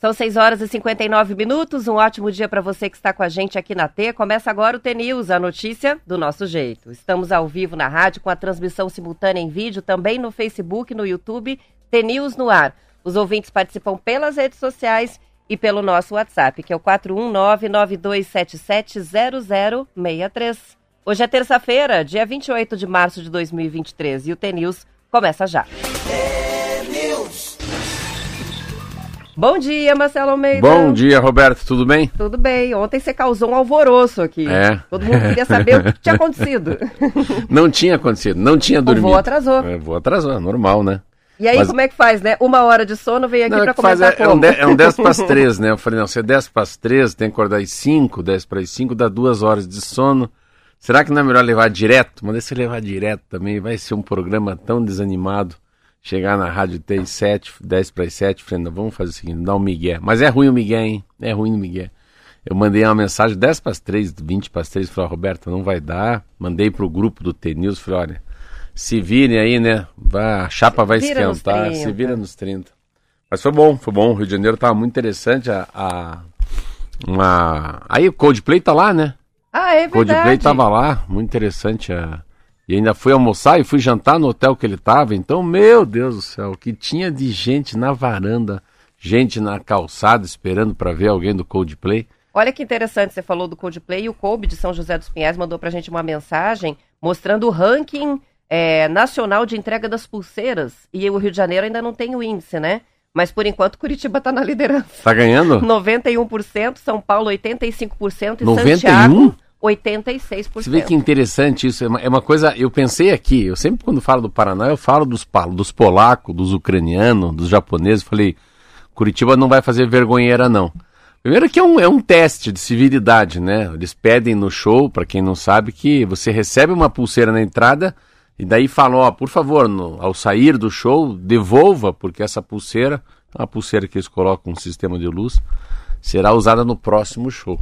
São 6 horas e 59 minutos. Um ótimo dia para você que está com a gente aqui na T. Começa agora o T-News, a notícia do nosso jeito. Estamos ao vivo na rádio com a transmissão simultânea em vídeo, também no Facebook, no YouTube, T-News no ar. Os ouvintes participam pelas redes sociais e pelo nosso WhatsApp, que é o 419-9277-0063. Hoje é terça-feira, dia 28 de março de 2023 e o T-News começa já. Bom dia, Marcelo Almeida. Bom dia, Roberto, tudo bem? Tudo bem. Ontem você causou um alvoroço aqui. É. Todo mundo queria saber o que tinha acontecido. Não tinha acontecido, não tinha dormido. O voo atrasou. É, voo atrasou, normal, né? E aí, Mas- como é que faz, né? Uma hora de sono, vem aqui é, que faz, comentar é, é um de- é um 10 para as 3, né? Eu falei, não, se é 10 para as 3, tem que acordar às 5, 10 para as 5, dá duas horas de sono. Será que não é melhor levar direto? Mas se levar direto também vai ser um programa tão desanimado. Chegar na rádio T 7, 10 para as 7, falei, não, vamos fazer o seguinte, dá um migué. Mas é ruim o migué, hein? É ruim o migué. Eu mandei uma mensagem 10 para as 3, 20 para as 3, falei, ó, Roberto, não vai dar. Mandei pro grupo do T-News, falei, olha, se virem aí, né? Vai, a chapa vai Vira esquentar, 30. se vira nos 30. Mas foi bom, foi bom. O Rio de Janeiro tava muito interessante. A, a- uma... Aí o Coldplay tá lá, né? Ah, é Coldplay verdade. tava lá, muito interessante. a- E ainda fui almoçar e fui jantar no hotel que ele tava. Então, meu Deus do céu, o que tinha de gente na varanda, gente na calçada esperando para ver alguém do Coldplay. Olha que interessante, você falou do Coldplay e o Kobe de São José dos Pinhais mandou pra gente uma mensagem mostrando o ranking é, nacional de entrega das pulseiras. E o Rio de Janeiro ainda não tem o índice, né? Mas por enquanto Curitiba tá na liderança. Tá ganhando? 91%, São Paulo 85% e 91? Santiago 86%. Você vê que interessante isso. É uma, é uma coisa. Eu pensei aqui, eu sempre quando falo do Paraná, eu falo dos, dos polacos, dos ucranianos, dos japoneses. Falei, Curitiba não vai fazer vergonheira, não. Primeiro que é um, é um teste de civilidade, né? Eles pedem no show, para quem não sabe, que você recebe uma pulseira na entrada e daí falam, ó, por favor, no- ao sair do show, devolva, porque essa pulseira, uma pulseira que eles colocam um sistema de luz, será usada no próximo show.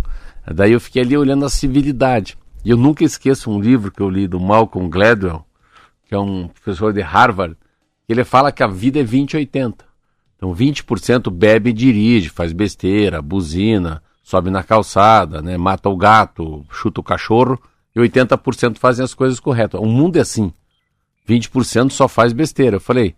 Daí eu fiquei ali olhando a civilidade. E eu nunca esqueço um livro que eu li do Malcolm Gladwell, que é um professor de Harvard, ele fala que a vida é 20-80. Então 20% bebe e dirige, faz besteira, buzina, sobe na calçada, né, mata o gato, chuta o cachorro, e 80% fazem as coisas corretas. O mundo é assim. 20% só faz besteira. Eu falei,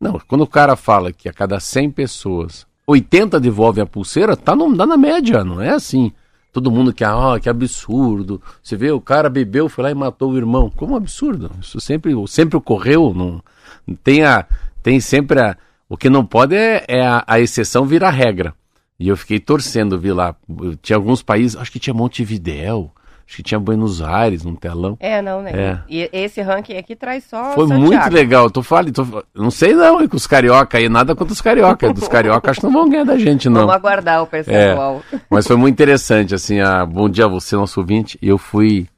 não, quando o cara fala que a cada 100 pessoas, 80 devolvem a pulseira, tá, no, tá na média, não é assim. Todo mundo que, ah, que absurdo. Você vê, o cara bebeu, foi lá e matou o irmão. Como absurdo? Isso sempre, sempre ocorreu. Não, tem, a, tem sempre a. O que não pode é, é a, a exceção virar regra. E eu fiquei torcendo, vi lá. Tinha alguns países, acho que tinha Montevidéu, acho que tinha Buenos Aires, num telão. É, não, né? É. E esse ranking aqui traz só Foi Santiago. muito legal. Tô falando, tô, não sei não, é com os carioca aí, nada contra os carioca. Dos carioca acho que não vão ganhar da gente, não. Vamos aguardar o percentual. Mas foi muito interessante, assim, a, bom dia a você, nosso ouvinte. E eu fui.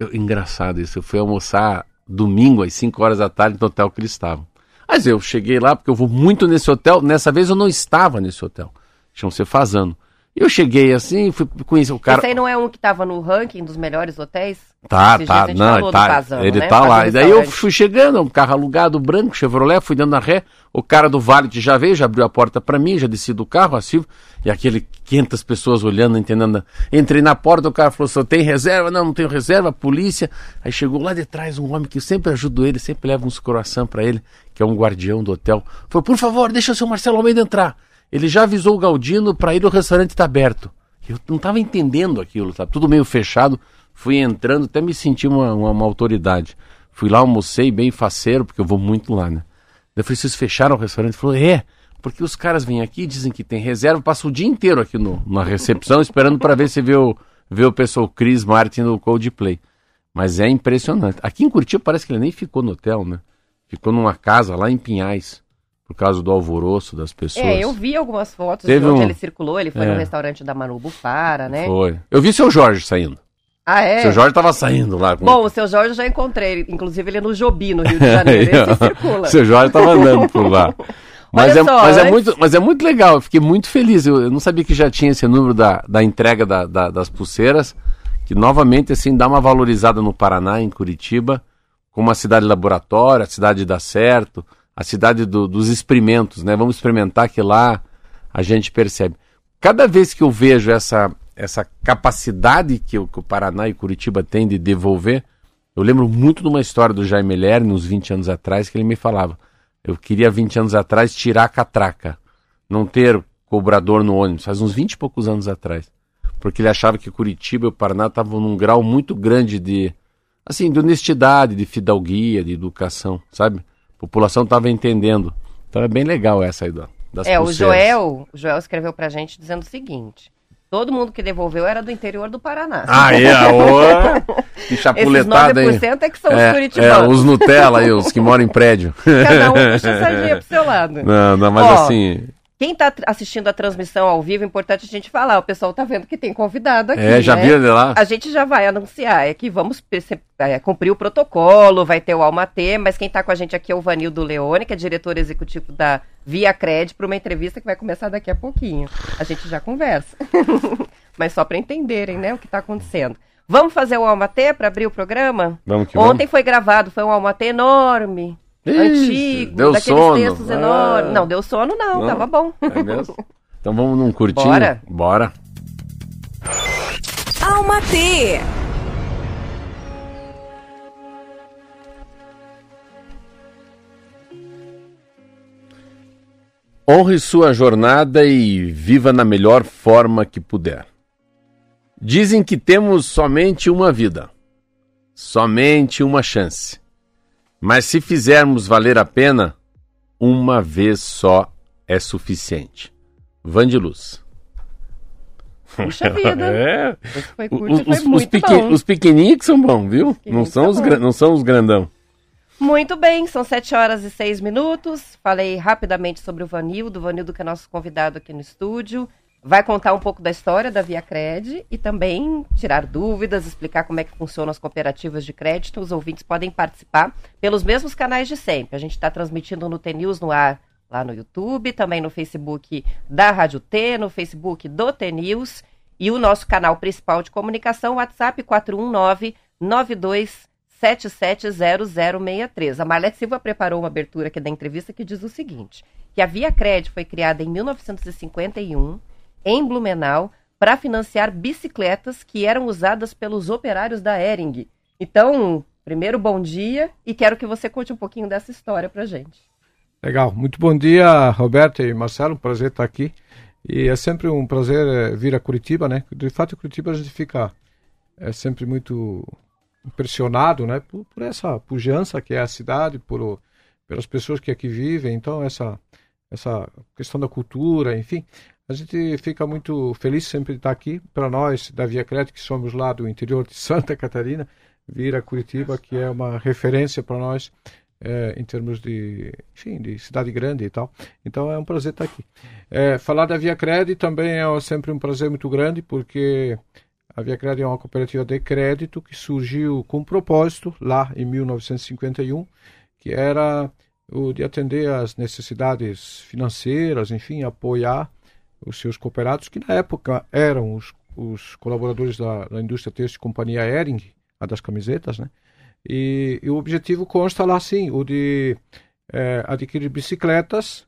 eu- engraçado isso, eu fui almoçar domingo às 5 horas da tarde no hotel que eles estavam. Mas eu cheguei lá porque eu vou muito nesse hotel. Nessa vez eu não estava nesse hotel. Chama se fazendo. Eu cheguei assim, fui conhecer o cara. Esse aí não é um que tava no ranking dos melhores hotéis? Tá, Esses tá, não, do tá. Casano, ele né? tá lá. E daí eu fui chegando, um carro alugado branco, Chevrolet, fui dando a ré. O cara do Valet já veio, já abriu a porta pra mim, já desci do carro, a Silvia, e aquele 500 pessoas olhando, entendendo. Entrei na porta, o cara falou: "Só tem reserva?" Não, não tenho reserva, polícia. Aí chegou lá de trás um homem que eu sempre ajudo ele, sempre levo uns croissant pra ele, que é um guardião do hotel. Falou: "Por favor, deixa o seu Marcelo Almeida entrar." Ele já avisou o Galdino pra ir, o restaurante tá aberto. Eu não estava entendendo aquilo, tá tudo meio fechado. Fui entrando, até me senti uma, uma, uma autoridade. Fui lá, almocei bem faceiro, porque eu vou muito lá, né? Eu falei, vocês fecharam o restaurante? Ele falou, é, porque os caras vêm aqui, dizem que tem reserva, passam o dia inteiro aqui no, na recepção, esperando para ver se vê o, vê o pessoal Chris Martin no Coldplay. Mas é impressionante. Aqui em Curitiba parece que ele nem ficou no hotel, né? Ficou numa casa lá em Pinhais, por causa do alvoroço das pessoas. É, eu vi algumas fotos Teve de onde um- ele circulou. Ele foi É. no restaurante da Manu Bufara, né? Foi. Eu vi seu Jorge saindo. Ah, é? Seu Jorge tava saindo lá. Com... Bom, o seu Jorge eu já encontrei, inclusive ele é no Jobi, no Rio de Janeiro. Esse circula. Seu Jorge tava andando por lá. Mas, é, só, mas, é antes- muito, mas é muito legal, eu fiquei muito feliz. Eu, eu não sabia que já tinha esse número da, da entrega da- da- das pulseiras, que novamente assim dá uma valorizada no Paraná, em Curitiba, como uma cidade laboratório, a cidade dá certo, a cidade do, dos experimentos, né? Vamos experimentar que lá a gente percebe. Cada vez que eu vejo essa, essa capacidade que o, que o Paraná e Curitiba têm de devolver, eu lembro muito de uma história do Jaime Lerner, uns 20 anos atrás, que ele me falava. Eu queria, 20 anos atrás, tirar a catraca. Não ter cobrador no ônibus, faz uns 20 e poucos anos atrás. Porque ele achava que Curitiba e o Paraná estavam num grau muito grande de, assim, de honestidade, de fidalguia, de educação, sabe? A população estava entendendo. Então é bem legal essa aí das É, pulseiras. o Joel, o Joel escreveu pra gente dizendo o seguinte: Todo mundo que devolveu era do interior do Paraná. Ah, é? Que chapuletada, Esses 9% é que são é, os curitibanos. É, os Nutella aí, os que moram em prédio. Cada um puxa pro seu lado. Não, não, mas Ó, assim... Quem está assistindo a transmissão ao vivo, é importante a gente falar. O pessoal está vendo que tem convidado aqui. É, já né? viu ele lá? A gente já vai anunciar. É que vamos é, cumprir o protocolo, vai ter o Almatê, mas quem está com a gente aqui é o Vanildo Leone, que é diretor executivo da Via Cred, para uma entrevista que vai começar daqui a pouquinho. A gente já conversa. mas só para entenderem né, o que está acontecendo. Vamos fazer o Almatê para abrir o programa? Vamos que Ontem vamos. foi gravado, foi um Almatê enorme. Ixi, antigo, deu daqueles sono. textos Ah. enormes. Não, deu sono não, Não? tava bom. É mesmo? Então vamos num curtinho? Bora. Bora. Alma T. Honre sua jornada e viva na melhor forma que puder. Dizem que temos somente uma vida, somente uma chance. Mas se fizermos valer a pena, uma vez só é suficiente. Van de Luz. Puxa vida. É. Foi curto e foi os, os, muito pequen- bom. os pequenininhos que são bons, viu? Não são, tá os não são os grandão. Muito bem, são 7 horas e 6 minutos. Falei rapidamente sobre o Vanildo, o Vanildo que é nosso convidado aqui no estúdio. Vai contar um pouco da história da Via Cred e também tirar dúvidas, explicar como é que funcionam as cooperativas de crédito. Os ouvintes podem participar pelos mesmos canais de sempre. A gente está transmitindo no TNews no ar lá no YouTube, também no Facebook da Rádio T, no Facebook do TNews e o nosso canal principal de comunicação, WhatsApp 419 92770063. A Marlete Silva preparou uma abertura aqui da entrevista que diz o seguinte: que a Via Cred foi criada em 1951 em Blumenau para financiar bicicletas que eram usadas pelos operários da Ering. Então, primeiro bom dia e quero que você conte um pouquinho dessa história pra gente. Legal. Muito bom dia, Roberto e Marcelo. Um prazer estar aqui. E é sempre um prazer eh, vir a Curitiba, né? De fato, Curitiba a gente fica é sempre muito impressionado, né? Por, por essa pujança que é a cidade, por pelas pessoas que aqui vivem. Então, essa essa questão da cultura, enfim, a gente fica muito feliz sempre de estar aqui. Para nós da Via Crédito, que somos lá do interior de Santa Catarina, vir a Curitiba, que é uma referência para nós eh, em termos de, enfim, de cidade grande e tal. Então é um prazer estar aqui. Eh, falar da Via Cred também é sempre um prazer muito grande, porque a Via Cred é uma cooperativa de crédito que surgiu com um propósito lá em 1951, que era o de atender às necessidades financeiras, enfim, apoiar os seus cooperados, que na época eram os, os colaboradores da, da indústria têxtil Companhia Ering, a das camisetas, né? E, e o objetivo consta lá sim, o de eh, adquirir bicicletas,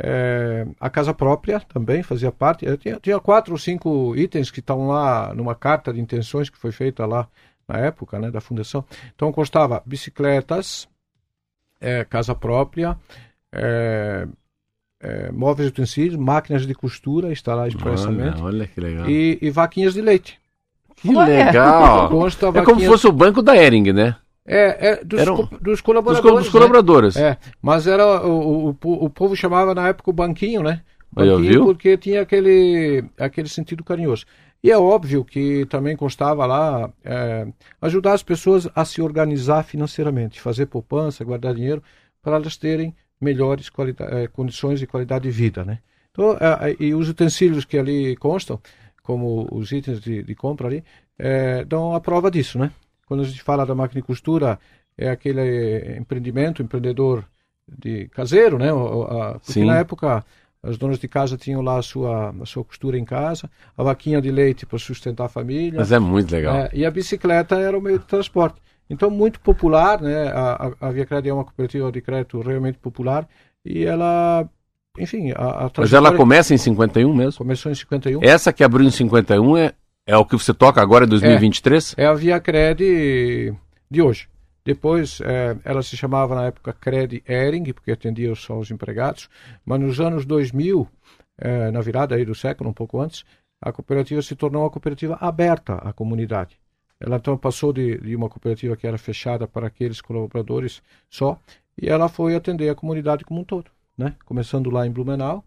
eh, a casa própria também fazia parte. Eu tinha, tinha quatro ou cinco itens que estão lá numa carta de intenções que foi feita lá na época né, da fundação. Então constava bicicletas, eh, casa própria, eh, eh, móveis e utensílios, máquinas de costura, instalar expressamente, Olha, olha que legal. e, e vaquinhas de leite. Que Olha. legal. Consta É como vaquinhas- fosse o banco da Ering, né? É, é dos, Era um- co- dos Dos, colaboradores. co- dos né? colaboradores. É, mas era o, o, o po- o povo chamava na época o banquinho, né? Banquinho porque tinha aquele, aquele sentido carinhoso. E é óbvio que também constava lá é, ajudar as pessoas a se organizar financeiramente, fazer poupança, guardar dinheiro, para elas terem melhores eh, condições de qualidade de vida, né? Então, eh, e os utensílios que ali constam, como os itens de, de compra ali, eh, dão a prova disso, né? Quando a gente fala da máquina de costura, é aquele empreendimento, empreendedor de caseiro, né? A- porque Sim. na época as donas de casa tinham lá a sua, a sua costura em casa, a vaquinha de leite para sustentar a família. Mas é muito legal. É, e a bicicleta era o meio de transporte. Então, muito popular, né? A, a, a Via Cred é uma cooperativa de crédito realmente popular e ela, enfim... A, a Mas ela começa em 51 mesmo? Começou em 51. Essa que abriu em 51 é, é o que você toca agora em 2023? É, é a Via Cred de hoje. Depois, é, ela se chamava na época Cred Ering, porque atendia só os empregados, mas nos anos 2000, é, na virada aí do século, um pouco antes, a cooperativa se tornou uma cooperativa aberta à comunidade. Ela então passou de, de, uma cooperativa que era fechada para aqueles colaboradores só, e ela foi atender a comunidade como um todo, né? Começando lá em Blumenau,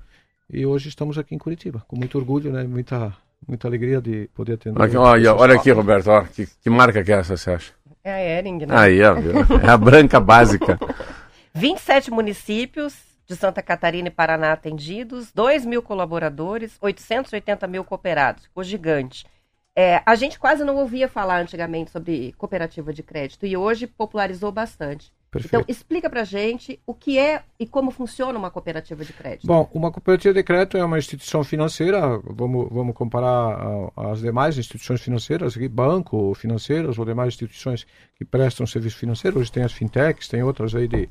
e hoje estamos aqui em Curitiba, com muito orgulho, né? Muita, muita alegria de poder atender. Aqui, olha, olha aqui, Roberto, ó, que, que, marca que é essa, você acha? É a Ering, né? Aí, ó, é a branca básica. 27 municípios de Santa Catarina e Paraná atendidos, 2 mil colaboradores, 880 mil cooperados, ficou gigante. É, a gente quase não ouvia falar antigamente sobre cooperativa de crédito e hoje popularizou bastante. Perfeito. Então, explica pra gente o que é e como funciona uma cooperativa de crédito. Bom, uma cooperativa de crédito é uma instituição financeira, vamos, vamos comparar às demais instituições financeiras, banco, financeiras ou demais instituições que prestam serviço financeiro. Hoje tem as fintechs, tem outras aí de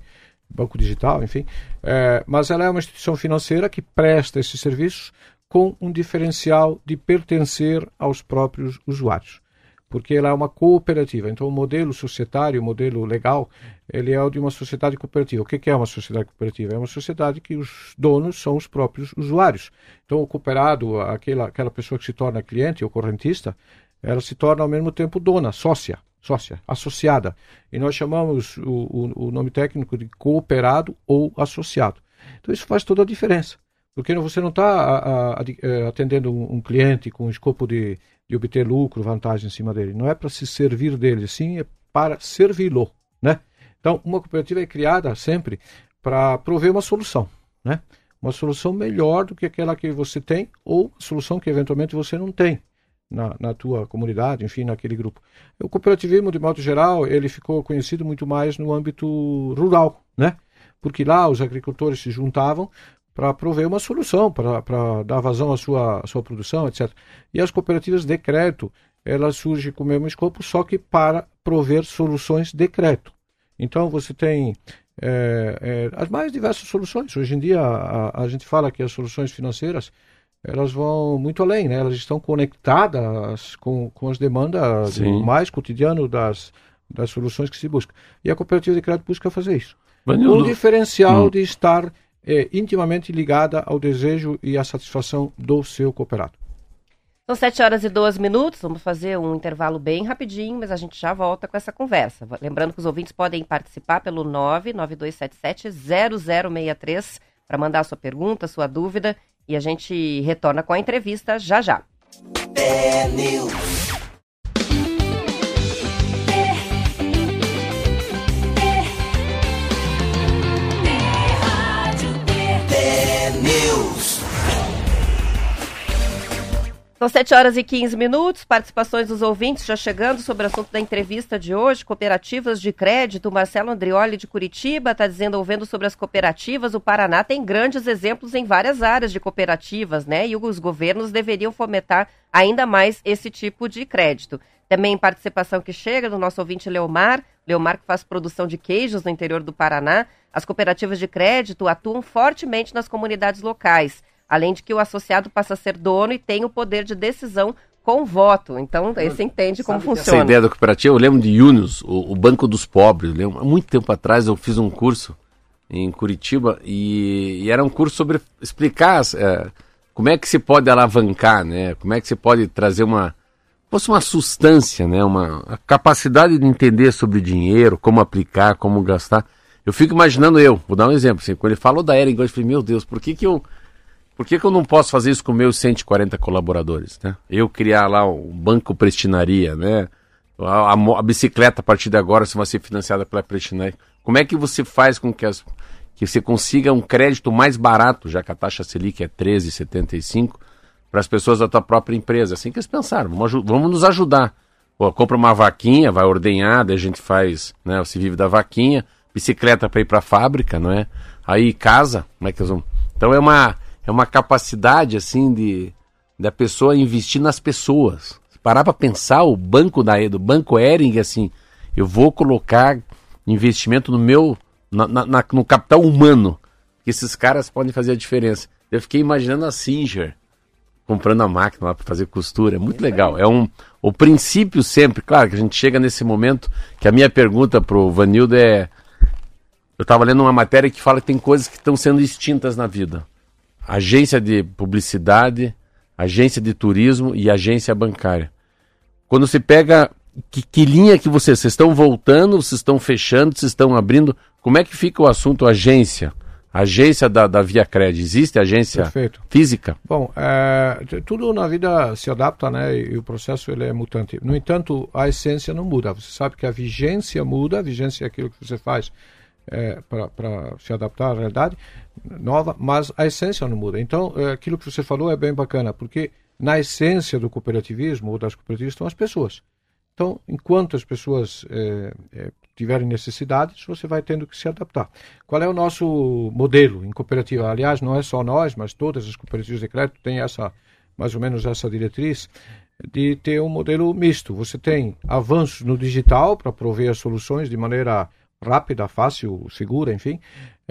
banco digital, enfim. É, mas ela é uma instituição financeira que presta esses serviços com um diferencial de pertencer aos próprios usuários porque ela é uma cooperativa. Então, o modelo societário, o modelo legal, ele é o de uma sociedade cooperativa. O que é uma sociedade cooperativa? É uma sociedade que os donos são os próprios usuários. Então, o cooperado, aquela, aquela pessoa que se torna cliente ou correntista, ela se torna ao mesmo tempo dona, sócia, sócia, associada. E nós chamamos o, o, o nome técnico de cooperado ou associado. Então, isso faz toda a diferença. Porque você não está eh, atendendo um cliente com o escopo de de obter lucro, vantagem em cima dele. Não é para se servir dele, sim é para servi-lo, né? Então, uma cooperativa é criada sempre para prover uma solução, né? Uma solução melhor do que aquela que você tem ou solução que eventualmente você não tem na, na tua comunidade, enfim, naquele grupo. O cooperativismo, de modo geral, ele ficou conhecido muito mais no âmbito rural, né? Porque lá os agricultores se juntavam para prover uma solução, para dar vazão à sua, à sua produção, etc. E as cooperativas de crédito, elas surgem com o mesmo escopo, só que para prover soluções de crédito. Então você tem é, é, as mais diversas soluções. Hoje em dia a, a, gente fala que as soluções financeiras elas vão muito além, né? elas estão conectadas com, com as demandas mais cotidiano das, das soluções que se busca. E a cooperativa de crédito busca fazer isso. O diferencial hum. de estar é intimamente ligada ao desejo e à satisfação do seu cooperado. São 7 horas e 12 minutos, vamos fazer um intervalo bem rapidinho, mas a gente já volta com essa conversa. Lembrando que os ouvintes podem participar pelo 99277-0063 para mandar a sua pergunta, a sua dúvida, e a gente retorna com a entrevista já já. É São 7 horas e 15 minutos, participações dos ouvintes já chegando sobre o assunto da entrevista de hoje, cooperativas de crédito. Marcelo Andrioli de Curitiba está dizendo, ouvindo sobre as cooperativas, o Paraná tem grandes exemplos em várias áreas de cooperativas, né? E os governos deveriam fomentar ainda mais esse tipo de crédito. Também participação que chega do nosso ouvinte Leomar, Leomar que faz produção de queijos no interior do Paraná. As cooperativas de crédito atuam fortemente nas comunidades locais Além de que o associado passa a ser dono e tem o poder de decisão com voto. Então, você entende como funciona. Essa ideia da cooperativa, eu lembro de Yunus, o, o Banco dos Pobres. Lembro, há muito tempo atrás eu fiz um curso em Curitiba e, e era um curso sobre explicar é, como é que se pode alavancar, né? Como é que se pode trazer uma fosse uma substância, né? Uma capacidade de entender sobre dinheiro, como aplicar, como gastar. Eu fico imaginando eu, vou dar um exemplo, assim, quando ele falou da era eu falei, meu Deus, por que que eu por que, que eu não posso fazer isso com meus 140 colaboradores? Né? Eu criar lá um banco prestinaria, né? A, a, a, bicicleta a partir de agora se vai ser financiada pela prestinaria. Como é que você faz com que, as, que você consiga um crédito mais barato, já que a taxa Selic é 13,75, para as pessoas da tua própria empresa? Assim que eles pensaram, vamos, vamos nos ajudar. Pô, compra uma vaquinha, vai ordenhar, daí a gente faz, né? Você vive da vaquinha, bicicleta para ir para a fábrica, não é? Aí casa, como é que eles vão? Então é uma é uma capacidade assim de da pessoa investir nas pessoas. Parar para pensar, o banco da do banco Ering assim, eu vou colocar investimento no meu, na, na, no capital humano, que esses caras podem fazer a diferença. Eu fiquei imaginando a Singer comprando a máquina lá para fazer costura, é muito legal. É um o princípio sempre, claro que a gente chega nesse momento que a minha pergunta pro Vanildo é eu estava lendo uma matéria que fala que tem coisas que estão sendo extintas na vida. Agência de publicidade, agência de turismo e agência bancária. Quando você pega que, que linha que vocês, vocês estão voltando, vocês estão fechando, vocês estão abrindo, como é que fica o assunto agência? Agência da, da Via Cred, existe agência Perfeito. física? Bom, é, tudo na vida se adapta, né? E, o processo ele é mutante. No entanto, a essência não muda. Você sabe que a vigência muda, a vigência é aquilo que você faz é, para se adaptar à realidade nova, mas a essência não muda. Então, é, aquilo que você falou é bem bacana, porque na essência do cooperativismo ou das cooperativas estão as pessoas. Então, enquanto as pessoas é, é, tiverem necessidades, você vai tendo que se adaptar. Qual é o nosso modelo em cooperativa? Aliás, não é só nós, mas todas as cooperativas de crédito têm essa, mais ou menos essa diretriz de ter um modelo misto. Você tem avanços no digital para prover as soluções de maneira rápida, fácil, segura, enfim,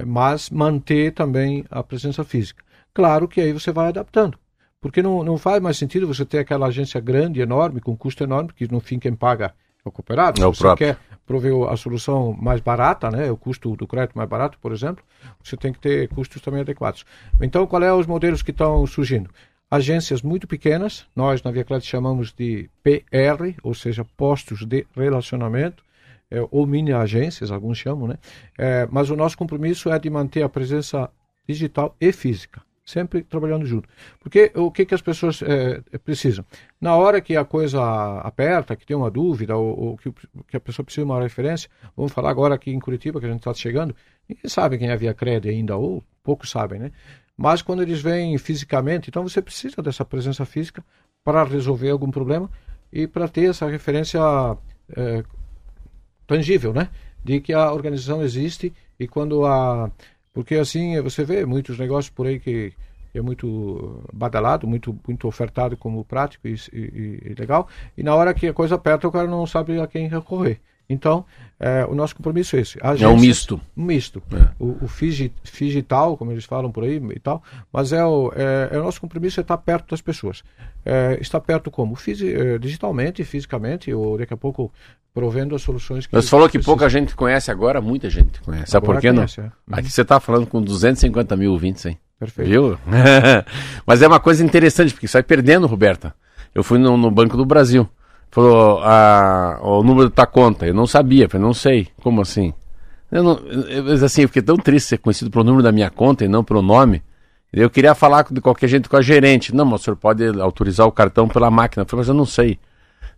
mas manter também a presença física. Claro que aí você vai adaptando. Porque não, não faz mais sentido você ter aquela agência grande, enorme, com custo enorme, que no fim quem paga é o cooperado. É o você próprio. quer prover a solução mais barata, né, o custo do crédito mais barato, por exemplo, você tem que ter custos também adequados. Então, qual é os modelos que estão surgindo? Agências muito pequenas, nós na Via Crédito chamamos de PR, ou seja, postos de relacionamento, é, ou mini agências, alguns chamam, né? É, mas o nosso compromisso é de manter a presença digital e física sempre trabalhando junto. Porque o que, que as pessoas é, precisam? Na hora que a coisa aperta, que tem uma dúvida, ou, ou que, que, a pessoa precisa de uma referência, vamos falar agora aqui em Curitiba, que a gente está chegando, ninguém sabe quem é Via Cred ainda, ou poucos sabem, né? Mas quando eles vêm fisicamente, então você precisa dessa presença física para resolver algum problema e para ter essa referência é, tangível, né? De que a organização existe e quando a porque assim, você vê muitos negócios por aí que é muito badalado, muito, muito ofertado como prático e, e, e, legal, e na hora que a coisa aperta, o cara não sabe a quem recorrer. Então, é, o nosso compromisso é esse. Agência, é um misto. Um misto. É. O, o figital, como eles falam por aí e tal, mas é o, é, é o nosso compromisso é estar perto das pessoas. É, estar perto como? Fisi, é, digitalmente, fisicamente, ou daqui a pouco provendo as soluções que... Você falou que pouca gente conhece agora, muita gente conhece. Sabe por que não? É. Aqui você está falando com 250 mil ouvintes, hein? Perfeito. Viu? mas é uma coisa interessante, porque sai perdendo, Roberta. Eu fui no, no Banco do Brasil. Falou, a, o número da tua conta. Eu não sabia, falei, não sei. Como assim? Eu não, eu, assim, eu fiquei tão triste ser conhecido pelo número da minha conta e não pelo nome. Eu queria falar de qualquer jeito com a gerente. Não, mas o senhor pode autorizar o cartão pela máquina. Eu falei, mas eu não sei.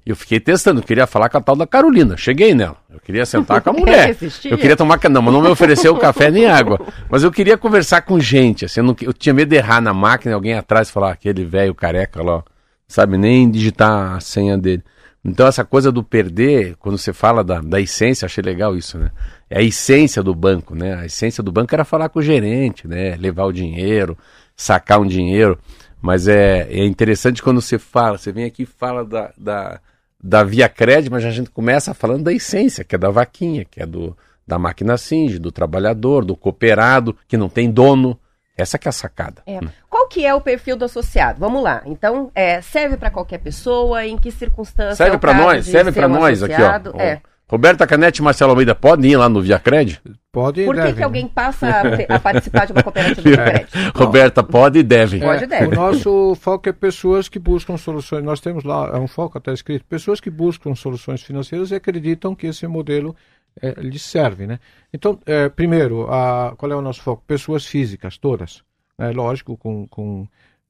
E eu fiquei testando, eu queria falar com a tal da Carolina. Cheguei nela. Eu queria sentar com a mulher. eu queria tomar não, mas não me ofereceu café nem água. Mas eu queria conversar com gente. Assim, eu, não, eu tinha medo de errar na máquina, alguém atrás falar, ah, aquele velho careca lá, sabe nem digitar a senha dele. Então, essa coisa do perder, quando você fala da, da essência, achei legal isso, né? É a essência do banco, né? A essência do banco era falar com o gerente, né? Levar o dinheiro, sacar um dinheiro. Mas é, é interessante quando você fala, você vem aqui e fala da, da, da Via Crédito, mas a gente começa falando da essência, que é da vaquinha, que é do, da máquina Singe, do trabalhador, do cooperado, que não tem dono. Essa que é a sacada. É. Qual que é o perfil do associado? Vamos lá. Então, é, serve para qualquer pessoa? Em que circunstância? Serve é para nós, serve para um nós associado? aqui, ó. É. Roberta Canete e Marcelo Almeida podem ir lá no Via Cred? Pode e Por que, deve, que alguém passa a, a, participar de uma cooperativa de crédito? Roberta, pode e deve. Pode e deve. O nosso foco é pessoas que buscam soluções. Nós temos lá, é um foco até escrito, pessoas que buscam soluções financeiras e acreditam que esse modelo é, lhes serve. Né? Então, é, primeiro, a, qual é o nosso foco? Pessoas físicas, todas né, lógico, com, com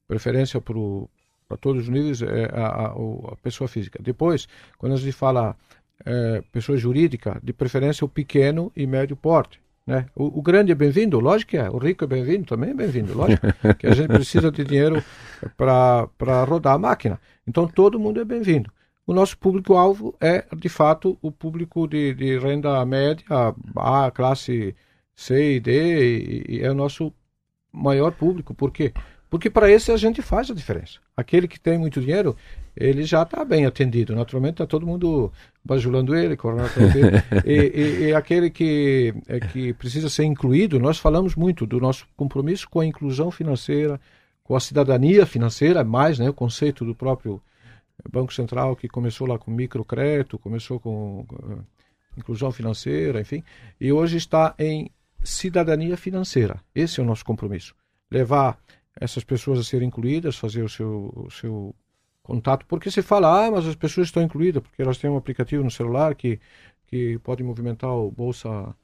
preferência para todos os níveis, é, a, a, a, pessoa física. Depois, quando a gente fala é, pessoa jurídica, de preferência o pequeno e médio porte. Né? O, o grande é bem-vindo, lógico que é. O rico é bem-vindo, também é bem-vindo, lógico. que a gente precisa de dinheiro para rodar a máquina. Então, todo mundo é bem-vindo. O nosso público-alvo é, de fato, o público de, de renda média, A, classe C e D, e, e é o nosso maior público. Por quê? Porque para esse a gente faz a diferença. Aquele que tem muito dinheiro, ele já está bem atendido. Naturalmente está todo mundo bajulando ele, e, e, e, aquele que, é, que precisa ser incluído, nós falamos muito do nosso compromisso com a inclusão financeira, com a cidadania financeira, mais né, o conceito do próprio Banco Central que começou lá com microcrédito, começou com uh, inclusão financeira, enfim, e hoje está em cidadania financeira. Esse é o nosso compromisso. Levar essas pessoas a serem incluídas, fazer o seu, o seu contato, porque se fala, ah, mas as pessoas estão incluídas, porque elas têm um aplicativo no celular que, que pode movimentar o bolsa,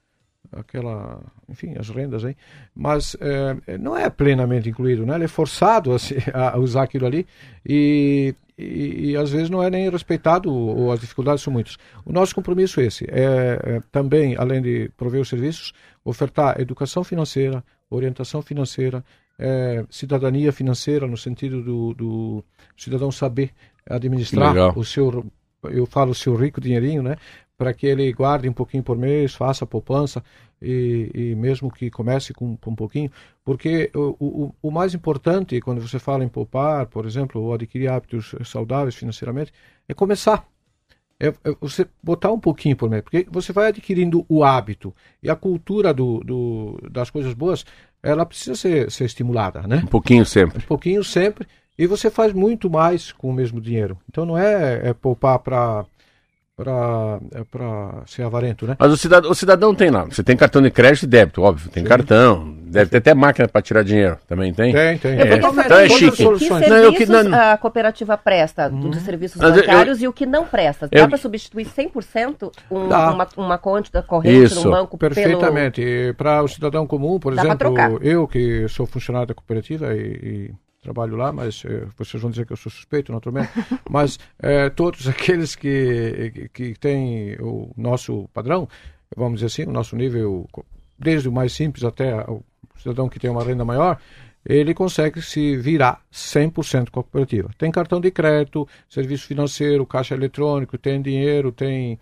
aquela, enfim, as rendas aí, mas é, não é plenamente incluído, né? ele é forçado a, a usar aquilo ali e, e, e, às vezes não é nem respeitado ou as dificuldades são muitas. O nosso compromisso é esse, é, é também, além de prover os serviços, ofertar educação financeira, orientação financeira, é, cidadania financeira no sentido do, do cidadão saber administrar o seu, eu falo o seu rico dinheirinho, né? Para que ele guarde um pouquinho por mês, faça poupança e, e mesmo que comece com, com um pouquinho, porque o, o, o, mais importante quando você fala em poupar, por exemplo, ou adquirir hábitos saudáveis financeiramente, é começar. É, é, você botar um pouquinho por mês, porque você vai adquirindo o hábito e a cultura do, do, das coisas boas, ela precisa ser, ser estimulada, né? Um pouquinho sempre. Um pouquinho sempre. E você faz muito mais com o mesmo dinheiro. Então não é, é poupar para para é ser avarento, né? Mas o cidadão, o cidadão tem lá. Você tem cartão de crédito e débito, óbvio. Tem Sim. cartão. Deve ter até máquina para tirar dinheiro. Também tem? Tem, tem. É, então é chique. Que serviços não, que, não, a cooperativa presta hum. dos serviços bancários eu, e o que não presta? Dá para substituir 100% um, uma, uma conta corrente Isso. num banco Perfeitamente. Pelo... Para o cidadão comum, por Dá exemplo, eu que sou funcionário da cooperativa e, e trabalho lá, mas eh, vocês vão dizer que eu sou suspeito, naturalmente, mas eh, todos aqueles que, que têm o nosso padrão, vamos dizer assim, o nosso nível, desde o mais simples até o cidadão que tem uma renda maior, ele consegue se virar 100% cooperativa. Tem cartão de crédito, serviço financeiro, caixa eletrônico, tem dinheiro, tem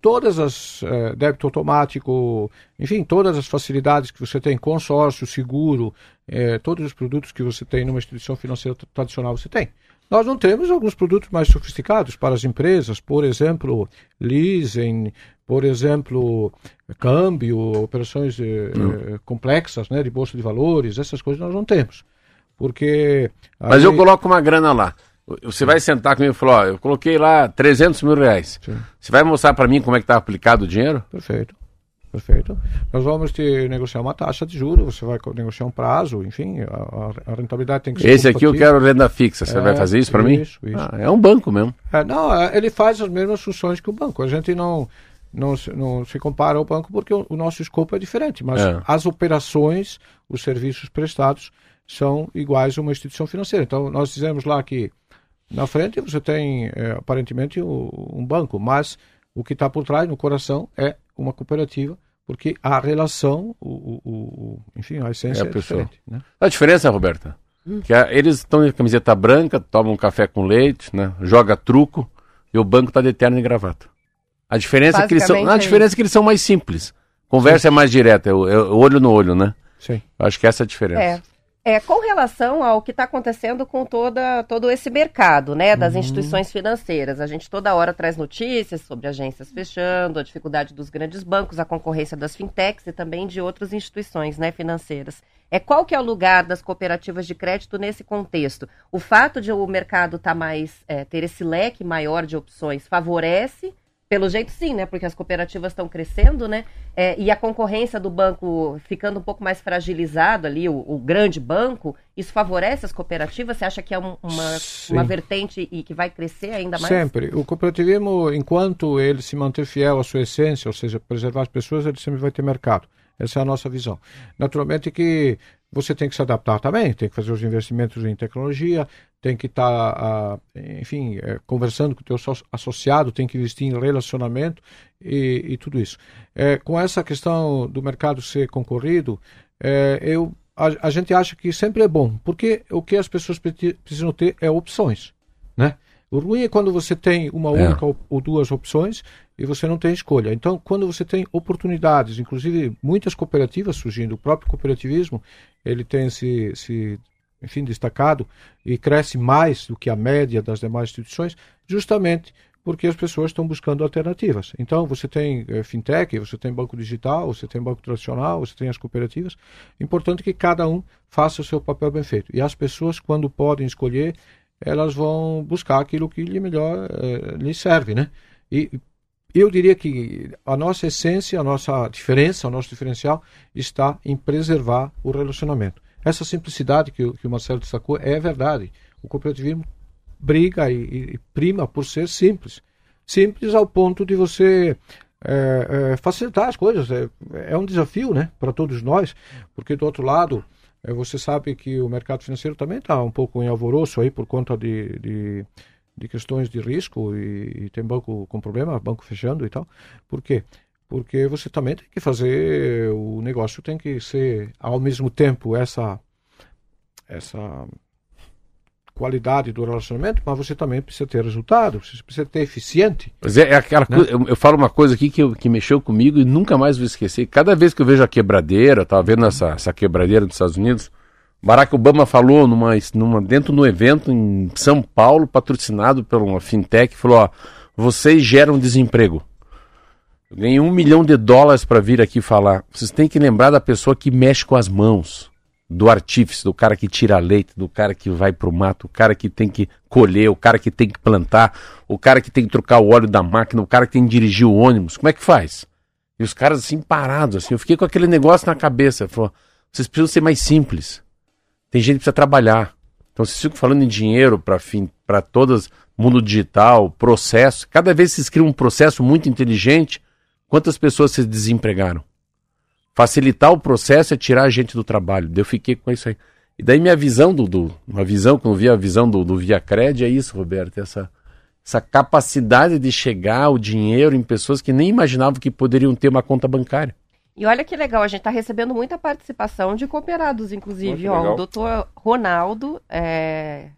todas as é, débito automático, enfim, todas as facilidades que você tem, consórcio, seguro, é, todos os produtos que você tem numa instituição financeira tradicional você tem. Nós não temos alguns produtos mais sofisticados para as empresas, por exemplo, leasing, por exemplo, câmbio, operações é, complexas, né, de bolsa de valores, essas coisas nós não temos. Porque. Mas aí... eu coloco uma grana lá. Você vai sentar comigo e falar, ó, eu coloquei lá 300 mil reais. Sim. Você vai mostrar para mim como é que está aplicado o dinheiro? Perfeito. Perfeito. Nós vamos te negociar uma taxa de juros, você vai negociar um prazo, enfim, a, a rentabilidade tem que ser. Esse aqui eu quero renda fixa, você é, vai fazer isso para mim? Isso, isso. Ah, é um banco mesmo. É, não, é, ele faz as mesmas funções que o banco. A gente não, não, não se compara ao banco porque o, o nosso escopo é diferente, mas é. as operações, os serviços prestados são iguais a uma instituição financeira. Então, nós dizemos lá que na frente você tem é, aparentemente um banco, mas o que está por trás, no coração, é uma cooperativa, porque a relação, o, o, o enfim, a essência é, a é diferente. Né? A diferença, Roberta, hum. que a, eles estão de camiseta branca, tomam um café com leite, né, joga truco, e o banco está de terno e gravata. A diferença é que eles são, a é diferença é que eles são mais simples. Conversa Sim. é mais direta, é, é olho no olho, né? Sim. Acho que essa é a diferença. É. É, com relação ao que está acontecendo com toda, todo esse mercado né, das uhum. instituições financeiras, a gente toda hora traz notícias sobre agências fechando, a dificuldade dos grandes bancos, a concorrência das fintechs e também de outras instituições né, financeiras. É qual que é o lugar das cooperativas de crédito nesse contexto? O fato de o mercado tá mais é, ter esse leque maior de opções favorece pelo jeito, sim, né? Porque as cooperativas estão crescendo, né? É, e a concorrência do banco ficando um pouco mais fragilizado ali, o, o grande banco, isso favorece as cooperativas? Você acha que é um, uma, uma vertente e que vai crescer ainda mais? Sempre. O cooperativismo, enquanto ele se manter fiel à sua essência, ou seja, preservar as pessoas, ele sempre vai ter mercado. Essa é a nossa visão. Naturalmente que você tem que se adaptar também, tem que fazer os investimentos em tecnologia, tem que estar, tá, enfim, é, conversando com o teu associado, tem que investir em relacionamento e, e tudo isso. É, com essa questão do mercado ser concorrido, é, eu, a, a, gente acha que sempre é bom, porque o que as pessoas precisam ter é opções, né? O ruim é quando você tem uma é. única ou, ou duas opções e você não tem escolha. Então, quando você tem oportunidades, inclusive muitas cooperativas surgindo, o próprio cooperativismo, ele tem se, se enfim, destacado e cresce mais do que a média das demais instituições, justamente porque as pessoas estão buscando alternativas. Então, você tem é, fintech, você tem banco digital, você tem banco tradicional, você tem as cooperativas. Importante que cada um faça o seu papel bem feito. E as pessoas, quando podem escolher, elas vão buscar aquilo que lhe melhor é, lhe serve, né? E eu diria que a nossa essência, a nossa diferença, o nosso diferencial está em preservar o relacionamento. Essa simplicidade que, que o Marcelo destacou é verdade. O cooperativismo briga e, e prima por ser simples. Simples ao ponto de você é, é, facilitar as coisas. É, é um desafio né, para todos nós, porque do outro lado, você sabe que o mercado financeiro também está um pouco em alvoroço aí por conta de, de, de questões de risco e, e, tem banco com problema, banco fechando e tal. Por quê? Porque você também tem que fazer, o negócio tem que ser ao mesmo tempo essa essa qualidade do relacionamento, mas você também precisa ter resultado, você precisa ter eficiente. Mas é, é aquela né? coisa, eu, eu, falo uma coisa aqui que, eu, que mexeu comigo e nunca mais vou esquecer. Cada vez que eu vejo a quebradeira, estava vendo essa, essa quebradeira dos Estados Unidos, Barack Obama falou numa, numa, dentro do evento em São Paulo, patrocinado por uma fintech, falou: ó, vocês geram desemprego. Eu ganhei um milhão de dólares para vir aqui falar. Vocês têm que lembrar da pessoa que mexe com as mãos do artífice, do cara que tira leite, do cara que vai pro mato, o cara que tem que colher, o cara que tem que plantar, o cara que tem que trocar o óleo da máquina, o cara que tem que dirigir o ônibus. Como é que faz? E os caras assim parados, assim, eu fiquei com aquele negócio na cabeça. Falou, vocês precisam ser mais simples. Tem gente que precisa trabalhar. Então vocês ficam falando em dinheiro para fim, para todas, mundo digital, processo. Cada vez que vocês criam um processo muito inteligente, quantas pessoas vocês desempregaram? Facilitar o processo é tirar a gente do trabalho. Eu fiquei com isso aí. E daí minha visão do, do uma visão quando eu vi a visão do, do Via Cred é isso, Roberto, essa essa capacidade de chegar o dinheiro em pessoas que nem imaginavam que poderiam ter uma conta bancária. E olha que legal, a gente está recebendo muita participação de cooperados, inclusive. Ó, o doutor Ronaldo, é,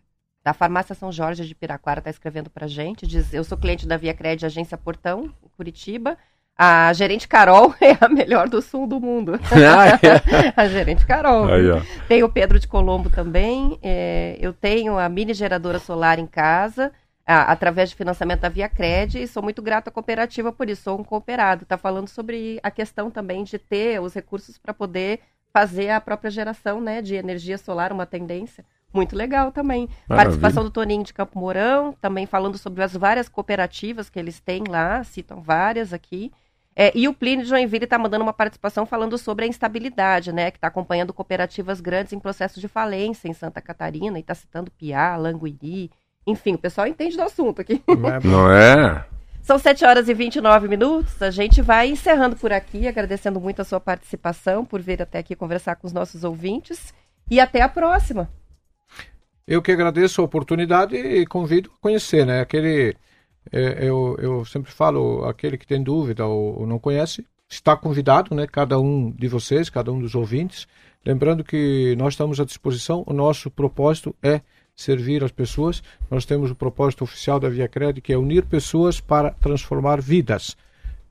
da Farmácia São Jorge de Piraquara, está escrevendo para a gente. Diz: Eu sou cliente da Via Cred Agência Portão, Curitiba. A gerente Carol é a melhor do sul do mundo. Ah, é. a gerente Carol. Aí, Tem o Pedro de Colombo também. É, eu tenho a mini geradora solar em casa, a, através de financiamento da Via Cred, e sou muito grato à cooperativa por isso. Sou um cooperado. Está falando sobre a questão também de ter os recursos para poder fazer a própria geração né, de energia solar, uma tendência. Muito legal também. Maravilha. Participação do Toninho de Campo Mourão, também falando sobre as várias cooperativas que eles têm lá, citam várias aqui. É, e o Plínio de Joinville está mandando uma participação falando sobre a instabilidade, né? Que está acompanhando cooperativas grandes em processo de falência em Santa Catarina e está citando Piá, Languiri. Enfim, o pessoal entende do assunto aqui. Não é? São 7 horas e 29 minutos. A gente vai encerrando por aqui, agradecendo muito a sua participação, por vir até aqui conversar com os nossos ouvintes. E até a próxima. Eu que agradeço a oportunidade e convido a conhecer, né? Aquele é, eu, eu sempre falo, aquele que tem dúvida ou, ou, não conhece, está convidado, né? Cada um de vocês, cada um dos ouvintes. Lembrando que nós estamos à disposição, o nosso propósito é servir as pessoas. Nós temos o propósito oficial da Via Cred, que é unir pessoas para transformar vidas.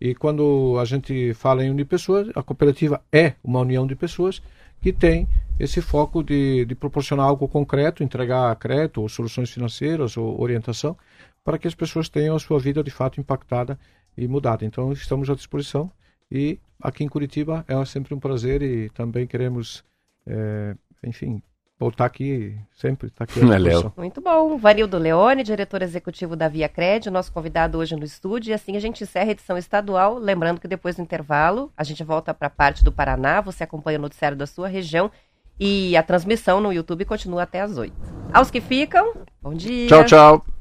E quando a gente fala em unir pessoas, a cooperativa é uma união de pessoas que tem esse foco de, de proporcionar algo concreto, entregar crédito ou soluções financeiras ou orientação para que as pessoas tenham a sua vida de fato impactada e mudada. Então, estamos à disposição e aqui em Curitiba é sempre um prazer e também queremos, é, enfim, voltar aqui sempre. Tá aqui Muito bom. Vanildo Leone, diretor executivo da Via Cred, nosso convidado hoje no estúdio. E assim a gente encerra a edição estadual. Lembrando que depois do intervalo, a gente volta para a parte do Paraná. Você acompanha o noticiário da sua região. E a transmissão no YouTube continua até às 8. Aos que ficam, bom dia. Tchau, tchau.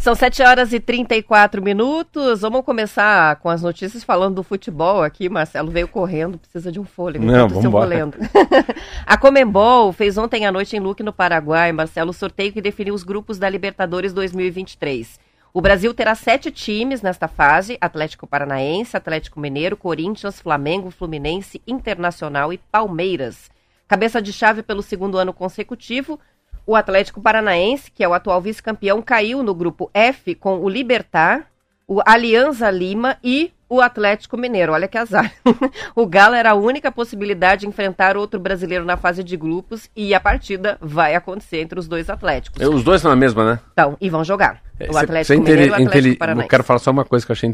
São 7 horas e 34 minutos. Vamos começar com as notícias falando do futebol aqui. Marcelo veio correndo, precisa de um fôlego. Não, vamos A Comembol fez ontem à noite em Luque, no Paraguai, Marcelo, o sorteio que definiu os grupos da Libertadores 2023. O Brasil terá sete times nesta fase: Atlético Paranaense, Atlético Mineiro, Corinthians, Flamengo, Fluminense, Internacional e Palmeiras. Cabeça de chave pelo segundo ano consecutivo, o Atlético Paranaense, que é o atual vice-campeão, caiu no grupo F com o Libertar, o Alianza Lima e o Atlético Mineiro. Olha que azar. o Galo era a única possibilidade de enfrentar outro brasileiro na fase de grupos e a partida vai acontecer entre os dois Atléticos. É, os dois estão na mesma, né? Então, e vão jogar. É, o Atlético cê é Mineiro e o Atlético Paranaense. Eu quero falar só uma coisa que eu achei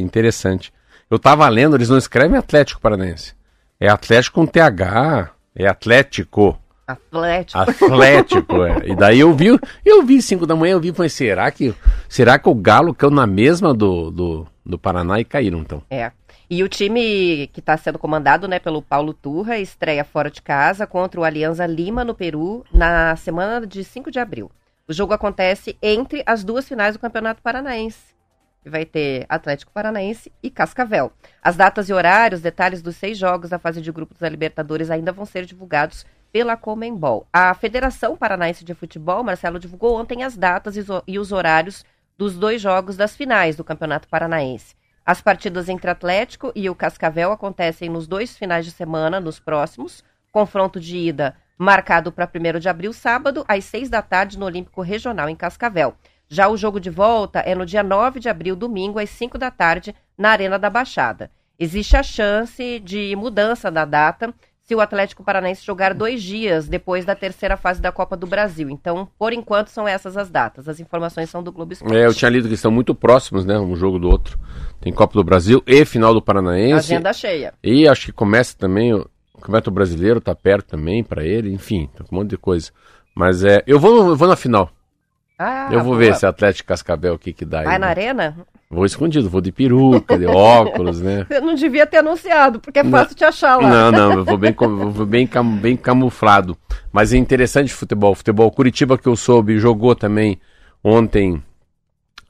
interessante. Eu tava lendo, eles não escrevem Atlético Paranaense. É Atlético com TH. É Atlético. Atlético. Atlético, é. E daí eu vi, eu vi 5 da manhã, eu vi e falei, será que, será que o Galo caiu na mesma do, do, do Paraná e caíram, então? É. E o time que está sendo comandado né, pelo Paulo Turra estreia fora de casa contra o Alianza Lima, no Peru, na semana de 5 de abril. O jogo acontece entre as duas finais do Campeonato Paranaense. Vai ter Atlético Paranaense e Cascavel. As datas e horários, detalhes dos seis jogos da fase de grupos da Libertadores ainda vão ser divulgados pela Comembol. A Federação Paranaense de Futebol, Marcelo, divulgou ontem as datas e os- os horários dos dois jogos das finais do Campeonato Paranaense. As partidas entre Atlético e o Cascavel acontecem nos dois finais de semana, nos próximos. Confronto de ida marcado para 1 de abril, sábado, às 6 da tarde, no Olímpico Regional, em Cascavel. Já o jogo de volta é no dia 9 de abril, domingo, às 5 da tarde, na Arena da Baixada. Existe a chance de mudança da data se o Atlético Paranaense jogar dois dias depois da terceira fase da Copa do Brasil. Então, por enquanto, são essas as datas. As informações são do Globo Esporte. É, eu tinha lido que estão muito próximos, né, um jogo do outro. Tem Copa do Brasil e final do Paranaense. Agenda cheia. E acho que começa também o o Campeonato Brasileiro, tá perto também pra ele, enfim, tá com um monte de coisa. Mas é, eu vou, eu vou na final. Ah, eu vou boa. ver esse Atlético Cascavel o que que dá aí. Vai na né? arena? Vou escondido, vou de peruca, de óculos, né? Você não devia ter anunciado, porque é Não. fácil te achar lá. Não, não, eu vou bem, vou bem, cam- bem camuflado. Mas é interessante o futebol. O futebol Curitiba, que eu soube, jogou também ontem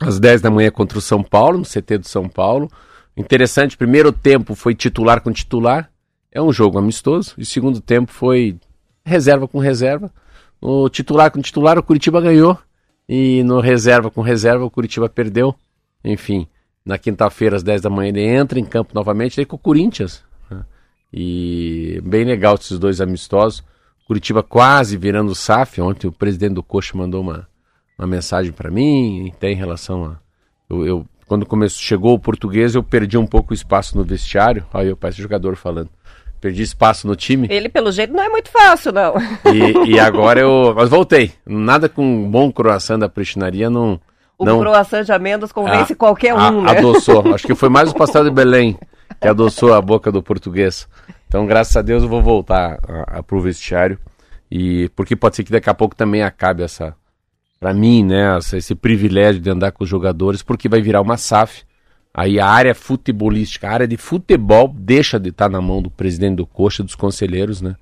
às 10 da manhã contra o São Paulo, no CT do São Paulo. Interessante, primeiro tempo foi titular com titular. É um jogo amistoso. E segundo tempo foi reserva com reserva. No titular com titular, o Curitiba ganhou. E no reserva com reserva, o Curitiba perdeu. Enfim, na quinta-feira, às 10 da manhã, ele entra em campo novamente, aí com o Corinthians. né? E bem legal esses dois amistosos. Curitiba quase virando SAF. Ontem o presidente do Coxa mandou uma, uma mensagem para mim, até em relação a. Eu, eu- quando começou, chegou o português, eu perdi um pouco o espaço no vestiário. Aí eu parece jogador falando. Perdi espaço no time. Ele, pelo jeito, não é muito fácil, não. E, e agora eu. Mas voltei. Nada com um bom croissant da prestinaria não. O não croissant de amêndoas convence a- qualquer a- um, né? Adoçou. Acho que foi mais o pastel de Belém que adoçou a boca do português. Então, graças a Deus, eu vou voltar a, a, pro vestiário. E porque pode ser que daqui a pouco também acabe essa. Pra mim, né? essa- esse privilégio de andar com os jogadores, porque vai virar uma SAF. Aí a área futebolística, a área de futebol, deixa de estar na mão do presidente do Coxa, dos conselheiros, né?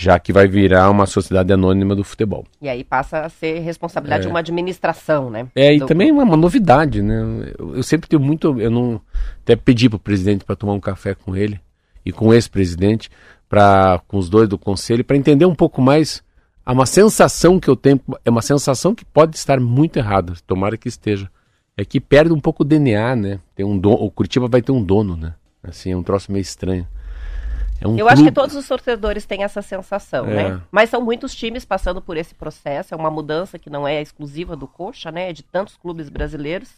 Já que vai virar uma sociedade anônima do futebol. E aí passa a ser responsabilidade É. de uma administração, né? É, e Do- também uma, uma novidade, né? Eu, eu sempre tenho muito. Eu não. Até pedi pro presidente para tomar um café com ele e com esse presidente, pra, com os dois do conselho, para entender um pouco mais. Há uma sensação que eu tenho, é uma sensação que pode estar muito errada, tomara que esteja. É que perde um pouco o DNA, né? Tem um dono, o Curitiba vai ter um dono, né? Assim, é um troço meio estranho. É um Eu acho que clube- todos os torcedores têm essa sensação, É. né? Mas são muitos times passando por esse processo. É uma mudança que não é exclusiva do Coxa, né? É de tantos clubes brasileiros.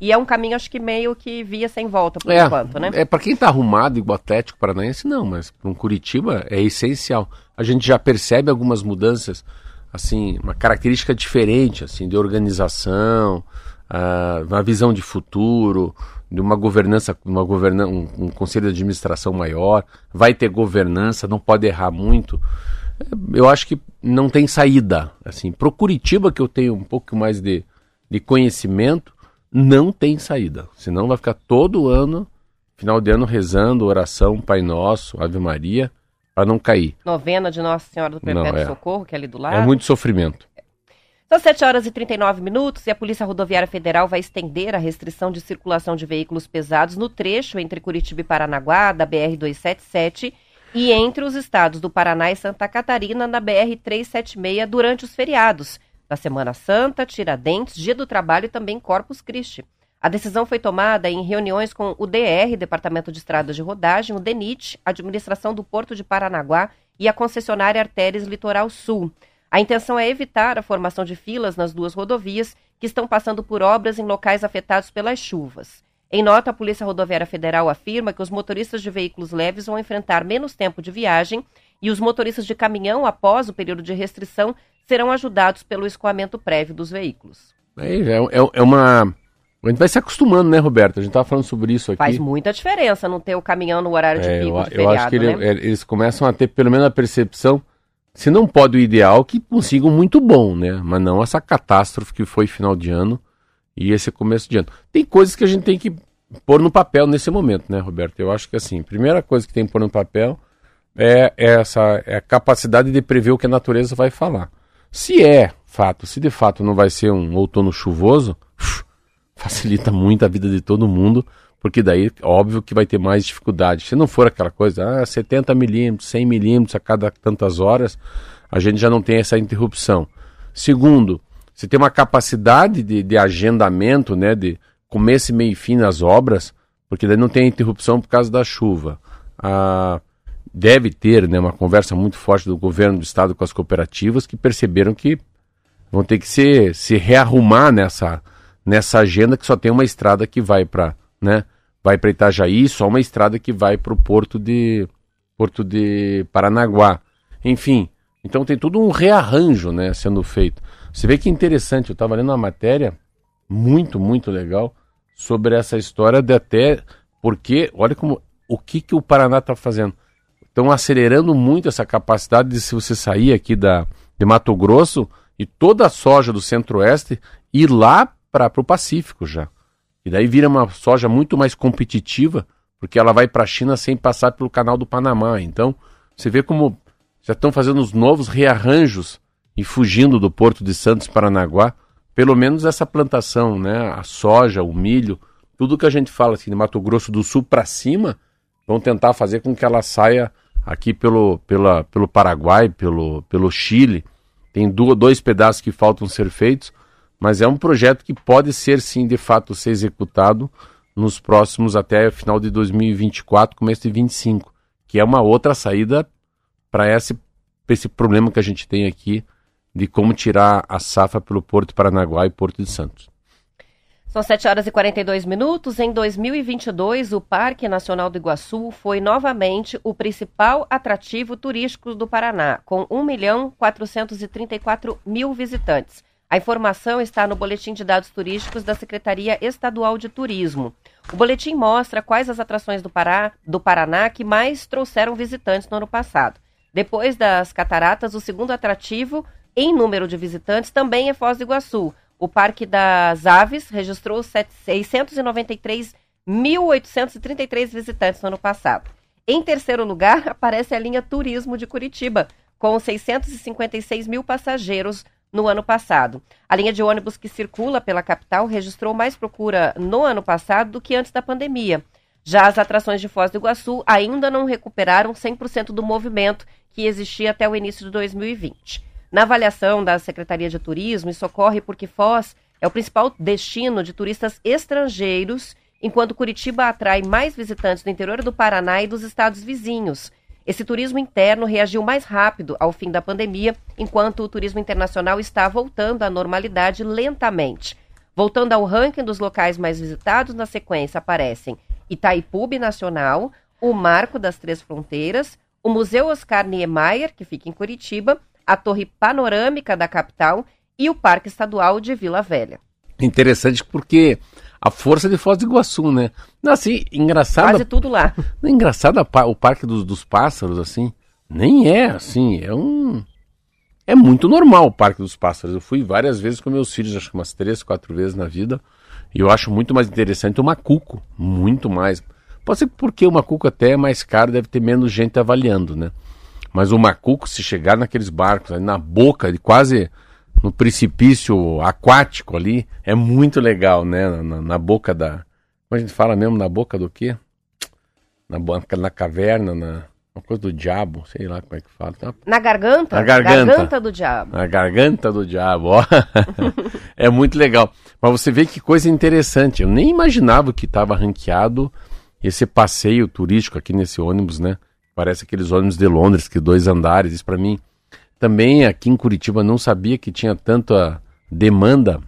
E é um caminho, acho que meio que via sem volta por é, enquanto, né? É, para quem tá arrumado igual o Atlético Paranaense, não, mas para um Curitiba é essencial. A gente já percebe algumas mudanças, assim, uma característica diferente, assim, de organização, ah, uma visão de futuro, de uma governança, uma governa um, um conselho de administração maior, vai ter governança, não pode errar muito. É, Eu acho que não tem saída, assim, pro Curitiba que eu tenho um pouco mais de, de conhecimento, não tem saída. Senão vai ficar todo ano, final de ano, rezando, oração, Pai Nosso, Ave Maria, para não cair. Novena de Nossa Senhora do Perpétuo Não, é. Socorro, que é ali do lado. É muito sofrimento. São 7 horas e 39 minutos e a Polícia Rodoviária Federal vai estender a restrição de circulação de veículos pesados no trecho entre Curitiba e Paranaguá, da BR-277, e entre os estados do Paraná e Santa Catarina, na BR-376, durante os feriados da Semana Santa, Tiradentes, Dia do Trabalho e também Corpus Christi. A decisão foi tomada em reuniões com o DR, Departamento de Estradas de Rodagem, o DENIT, Administração do Porto de Paranaguá e a concessionária Artérias Litoral Sul. A intenção é evitar a formação de filas nas duas rodovias que estão passando por obras em locais afetados pelas chuvas. Em nota, a Polícia Rodoviária Federal afirma que os motoristas de veículos leves vão enfrentar menos tempo de viagem e os motoristas de caminhão, após o período de restrição, serão ajudados pelo escoamento prévio dos veículos. É, é, é, uma. A gente vai se acostumando, né, Roberto? A gente estava falando sobre isso aqui. Faz muita diferença não ter o caminhão no horário de é, pico eu, de feriado, eu acho que né? é, eles começam a ter pelo menos a percepção, se não pode o ideal, que consigam muito bom, né? Mas não essa catástrofe que foi final de ano e esse começo de ano. Tem coisas que a gente tem que pôr no papel nesse momento, né, Roberto? Eu acho que assim, a primeira coisa que tem que pôr no papel é essa é a capacidade de prever o que a natureza vai falar. Se é fato, se de fato não vai ser um outono chuvoso, facilita muito a vida de todo mundo, porque daí, óbvio que vai ter mais dificuldade. Se não for aquela coisa, ah, 70 milímetros, 100 milímetros a cada tantas horas, a gente já não tem essa interrupção. Segundo, se tem uma capacidade de, de agendamento, né, de começo, meio e fim nas obras, porque daí não tem interrupção por causa da chuva. Ah, deve ter né, uma conversa muito forte do governo do estado com as cooperativas que perceberam que vão ter que se, se rearrumar nessa, nessa agenda que só tem uma estrada que vai para né, vai para Itajaí, só uma estrada que vai para o porto de porto de Paranaguá. Enfim, então tem todo um rearranjo né, sendo feito. Você vê que interessante, eu estava lendo uma matéria muito, muito legal sobre essa história de até porque, olha como o que, que o Paraná está fazendo. Estão acelerando muito essa capacidade de se você sair aqui da, de Mato Grosso e toda a soja do Centro-Oeste ir lá para o Pacífico já. E daí vira uma soja muito mais competitiva, porque ela vai para a China sem passar pelo canal do Panamá. Então, você vê como já estão fazendo os novos rearranjos e fugindo do Porto de Santos Paranaguá. Pelo menos essa plantação, né? A soja, o milho, tudo que a gente fala assim, de Mato Grosso do Sul para cima, vão tentar fazer com que ela saia aqui pelo, pela, pelo Paraguai, pelo, pelo Chile. Tem dois pedaços que faltam ser feitos, mas é um projeto que pode ser sim, de fato, ser executado nos próximos até final de 2024, começo de 25, que é uma outra saída para esse, esse problema que a gente tem aqui de como tirar a safra pelo Porto Paranaguá e Porto de Santos. São 7 horas e 42 minutos. Em 2022, o Parque Nacional do Iguaçu foi novamente o principal atrativo turístico do Paraná, com 1 milhão 434 mil visitantes. A informação está no Boletim de Dados Turísticos da Secretaria Estadual de Turismo. O boletim mostra quais as atrações do, Pará, do Paraná que mais trouxeram visitantes no ano passado. Depois das cataratas, o segundo atrativo em número de visitantes também é Foz do Iguaçu. O Parque das Aves registrou 693.833 visitantes no ano passado. Em terceiro lugar, aparece a linha Turismo de Curitiba, com 656 mil passageiros no ano passado. A linha de ônibus que circula pela capital registrou mais procura no ano passado do que antes da pandemia. Já as atrações de Foz do Iguaçu ainda não recuperaram 100% do movimento que existia até o início de 2020. Na avaliação da Secretaria de Turismo, isso ocorre porque Foz é o principal destino de turistas estrangeiros, enquanto Curitiba atrai mais visitantes do interior do Paraná e dos estados vizinhos. Esse turismo interno reagiu mais rápido ao fim da pandemia, enquanto o turismo internacional está voltando à normalidade lentamente. Voltando ao ranking dos locais mais visitados, na sequência aparecem Itaipu Nacional, o Marco das Três Fronteiras, o Museu Oscar Niemeyer, que fica em Curitiba, a Torre Panorâmica da capital e o Parque Estadual de Vila Velha. Interessante porque a força de Foz do Iguaçu, né? Não, assim, engraçado. Quase tudo lá. Não é engraçado o Parque dos, dos Pássaros, assim. Nem é, assim, é um. É muito normal o Parque dos Pássaros. Eu fui várias vezes com meus filhos, acho que umas três, quatro vezes na vida. E eu acho muito mais interessante o macuco. Muito mais. Pode ser porque o macuco até é mais caro, deve ter menos gente avaliando, né? Mas o macuco, se chegar naqueles barcos, na boca, de quase no precipício aquático ali, é muito legal, né? Na, na- na boca da. Como a gente fala mesmo, na boca do quê? Na, bo- na caverna, na. Uma coisa do diabo, sei lá como é que fala. Tá? Na garganta? Na garganta. do diabo. Na garganta do diabo, ó. é muito legal. Mas você vê que coisa interessante. Eu nem imaginava que estava ranqueado esse passeio turístico aqui nesse ônibus, né? Parece aqueles ônibus de Londres, que dois andares, isso para mim. Também aqui em Curitiba não sabia que tinha tanta demanda.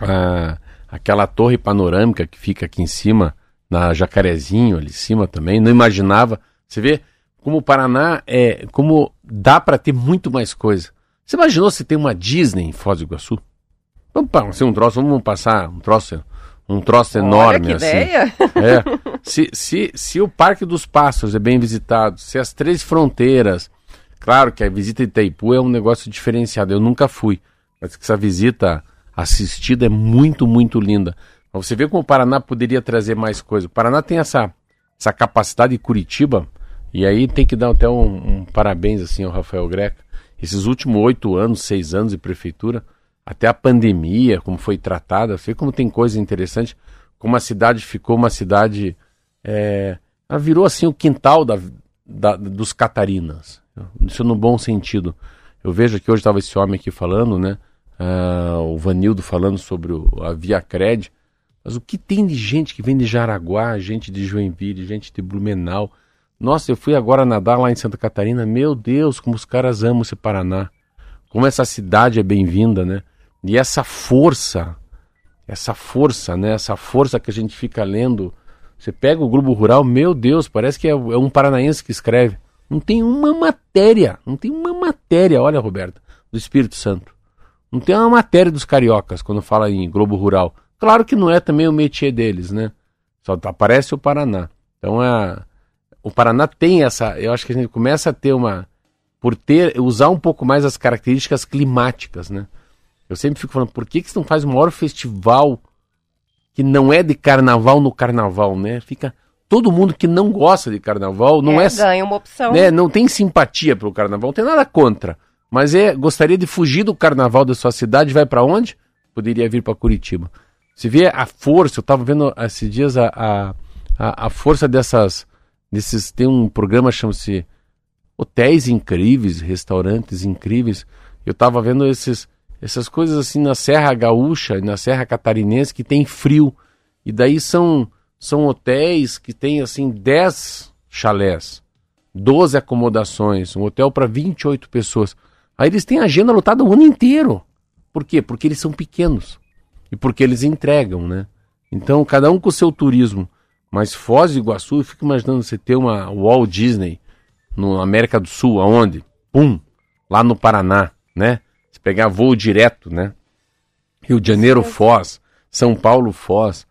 Ah, aquela torre panorâmica que fica aqui em cima, na Jacarezinho, ali em cima também, não imaginava. Você vê como o Paraná é, como dá para ter muito mais coisa. Você imaginou se tem uma Disney em Foz do Iguaçu? Vamos passar um troço, vamos passar um troço, um troço enorme Olha que assim. ideia. É. Se, se, se o Parque dos Pássaros é bem visitado, se as três fronteiras, claro que a visita de Itaipu é um negócio diferenciado, eu nunca fui, mas essa visita assistida é muito, muito linda. Você vê como o Paraná poderia trazer mais coisa. O Paraná tem essa, essa capacidade de Curitiba, e aí tem que dar até um, um parabéns assim ao Rafael Greca. Esses últimos oito anos, seis anos de prefeitura, até a pandemia, como foi tratada, você vê como tem coisa interessante, como a cidade ficou uma cidade. É, ela virou assim o quintal da, da, dos catarinas. Isso no bom sentido. Eu vejo que hoje estava esse homem aqui falando, né? Uh, o Vanildo falando sobre o, a Via Cred. Mas o que tem de gente que vem de Jaraguá, gente de Joinville, gente de Blumenau. Nossa, eu fui agora nadar lá em Santa Catarina. Meu Deus, como os caras amam esse Paraná. Como essa cidade é bem-vinda, né? E essa força, essa força, né? Essa força que a gente fica lendo. Você pega o Globo Rural, meu Deus, parece que é, é um paranaense que escreve. Não tem uma matéria, não tem uma matéria, olha, Roberta, do Espírito Santo. Não tem uma matéria dos cariocas quando fala em Globo Rural. Claro que não é também o métier deles, né? Só aparece o Paraná. Então é, o Paraná tem essa. Eu acho que a gente começa a ter uma. Por ter, usar um pouco mais as características climáticas, né? Eu sempre fico falando, por que, que você não faz o maior festival que não é de carnaval no carnaval, né? Fica. Todo mundo que não gosta de carnaval não é. é ganha uma opção. Né, não tem simpatia pelo carnaval, não tem nada contra. Mas é, gostaria de fugir do carnaval da sua cidade, vai para onde? Poderia vir para Curitiba. Você vê a força, eu estava vendo esses dias a, a, a, força dessas. Desses, tem um programa chama-se Hotéis Incríveis, Restaurantes Incríveis. Eu estava vendo esses, essas coisas assim na Serra Gaúcha e na Serra Catarinense que tem frio. E daí são, são hotéis que tem assim 10 chalés, 12 acomodações, um hotel para 28 pessoas. Aí eles têm agenda lotada o ano inteiro. Por quê? Porque eles são pequenos. E porque eles entregam, né? Então, cada um com o seu turismo. Mas Foz do Iguaçu, eu fico imaginando você ter uma Walt Disney no América do Sul, aonde? Pum! Lá no Paraná, né? Você pegar voo direto, né? Rio de Janeiro, Foz. São Paulo, Foz.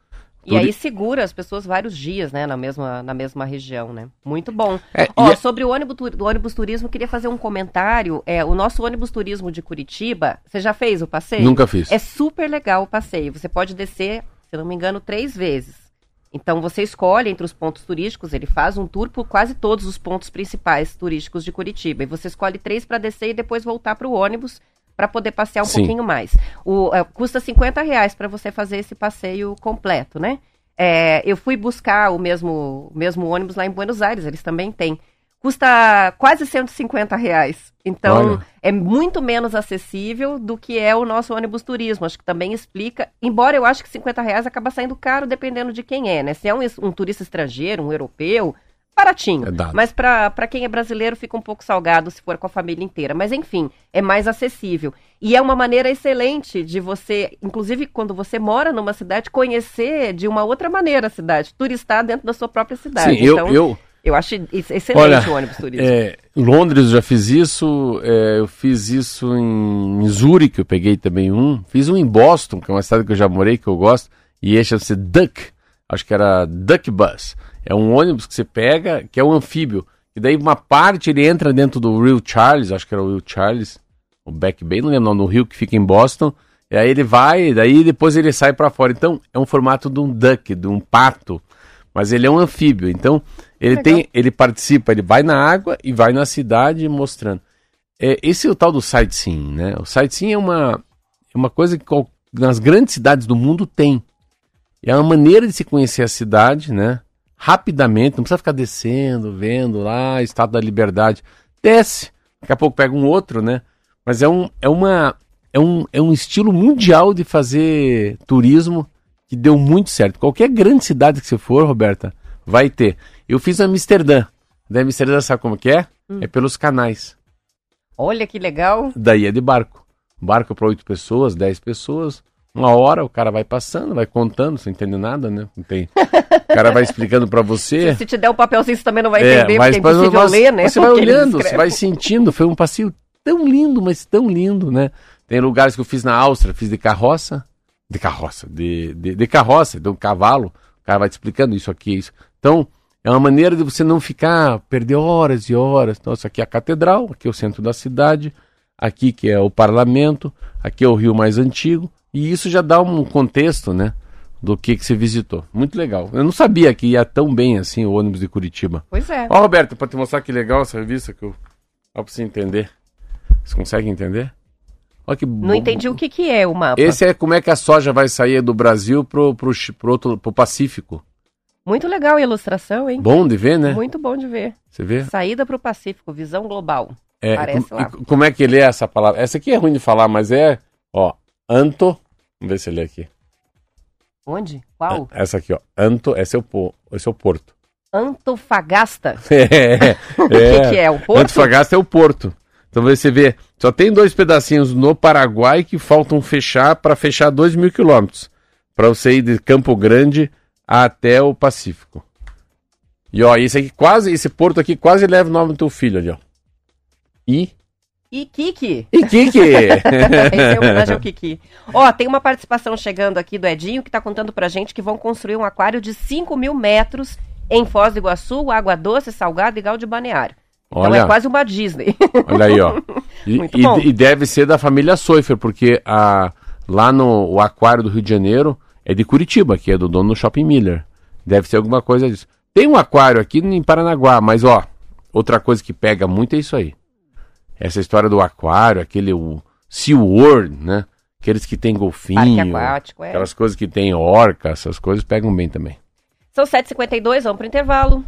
E aí segura as pessoas vários dias, né, na mesma, na mesma região, né? Muito bom. É, Ó, e é- sobre o ônibus, do ônibus turismo, queria fazer um comentário. É, o nosso ônibus turismo de Curitiba, você já fez o passeio? Nunca fiz. É super legal o passeio. Você pode descer, se não me engano, três vezes. Então você escolhe entre os pontos turísticos, ele faz um tour por quase todos os pontos principais turísticos de Curitiba. E você escolhe três para descer e depois voltar para o ônibus para poder passear um Sim. pouquinho mais. O, é, custa 50 reais para você fazer esse passeio completo, né? É, eu fui buscar o mesmo, mesmo ônibus lá em Buenos Aires, eles também têm. Custa quase 150 reais. Então, Olha. é muito menos acessível do que é o nosso ônibus turismo. Acho que também explica. Embora eu acho que 50 reais acaba saindo caro dependendo de quem é, né? Se é um, um turista estrangeiro, um europeu, baratinho. É dado. Mas para quem é brasileiro fica um pouco salgado se for com a família inteira. Mas enfim, é mais acessível. E é uma maneira excelente de você, inclusive quando você mora numa cidade, conhecer de uma outra maneira a cidade, turistar dentro da sua própria cidade. Sim, eu, então, eu, eu acho ex- excelente Olha, o ônibus turismo. É, Londres eu já fiz isso, é, eu fiz isso em, em Zurique, eu peguei também um. Fiz um em Boston, que é uma cidade que eu já morei, que eu gosto, e esse chama-se Duck, acho que era Duck Bus. É um ônibus que você pega, que é um anfíbio, e daí uma parte ele entra dentro do Rio Charles, acho que era o Rio Charles, o Back Bay, não lembro, não, no Rio que fica em Boston, e aí ele vai, daí depois ele sai para fora. Então é um formato de um duck, de um pato, mas ele é um anfíbio. Então ele Legal. tem, ele participa, ele vai na água e vai na cidade mostrando. É, esse é o tal do sightseeing, né? O sightseeing é uma, é uma coisa que nas grandes cidades do mundo tem. É uma maneira de se conhecer a cidade, né? Rapidamente, não precisa ficar descendo, vendo lá, Estado da Liberdade. Desce, daqui a pouco pega um outro, né? Mas é, um, é, uma, é, um, é um estilo mundial de fazer turismo que deu muito certo. Qualquer grande cidade que você for, Roberta, vai ter. Eu fiz Amsterdã. Da Emicida, sabe como que é? Hum. É pelos canais. Olha que legal. Daí é de barco. Barco para oito pessoas, dez pessoas. Uma hora o cara vai passando, vai contando, sem entender nada, né? Não tem. O cara vai explicando para você. Se te der o um papelzinho, você também não vai É, entender, mas, porque é impossível mas ler, né? Você vai olhando, você vai sentindo. Foi um passeio tão lindo, mas tão lindo, né? Tem lugares que eu fiz na Áustria, fiz de carroça. De carroça, de, de, de carroça, de um cavalo. O cara vai te explicando isso aqui, isso. Então, é uma maneira de você não ficar, perder horas e horas. Então, isso aqui é a catedral, aqui é o centro da cidade, aqui que é o parlamento, aqui é o rio mais antigo. E isso já dá um contexto, né? Do que, que você visitou. Muito legal. Eu não sabia que ia tão bem assim o ônibus de Curitiba. Pois é. Ó, Roberto, pra te mostrar que legal essa revista que eu. Ó, pra você entender. Você consegue entender? Ó, que Não entendi o que, que é o mapa. Esse é como é que a soja vai sair do Brasil pro, pro, pro, outro, pro Pacífico. Muito legal a ilustração, hein? Bom de ver, né? Muito bom de ver. Você vê? Saída para o Pacífico, visão global. É, Parece e- lá. como é que ele é essa palavra? Essa aqui é ruim de falar, mas é, ó, anto. Vamos ver se ele é aqui. Onde? Qual? Essa aqui, ó. Anto, esse é o, po- esse é o porto. Antofagasta. É, O que, que é? O Porto? Antofagasta é o porto. Então você vê, só tem dois pedacinhos no Paraguai que faltam fechar para fechar 2 mil quilômetros. Para você ir de Campo Grande até o Pacífico. E ó, esse aqui quase, esse porto aqui quase leva o nome do teu filho ali, ó. I. E Kiki. E Kiki! Esse é homenagem ao Kiki. Ó, tem uma participação chegando aqui do Edinho que tá contando pra gente que vão construir um aquário de 5 mil metros em Foz do Iguaçu, água doce, salgada e gal de balneário. Então Olha. é quase uma Disney. Olha aí, ó. E, Muito e- bom. e deve ser da família Soifer, porque a, lá no o aquário do Rio de Janeiro é de Curitiba, que é do dono do Shopping Miller. Deve ser alguma coisa disso. Tem um aquário aqui em Paranaguá, mas ó, outra coisa que pega muito é isso aí. Essa história do aquário, aquele o SeaWorld, né? Aqueles que tem golfinho, aquático, é. aquelas coisas que tem orca, essas coisas pegam bem também. São 7h52, vamos pro intervalo.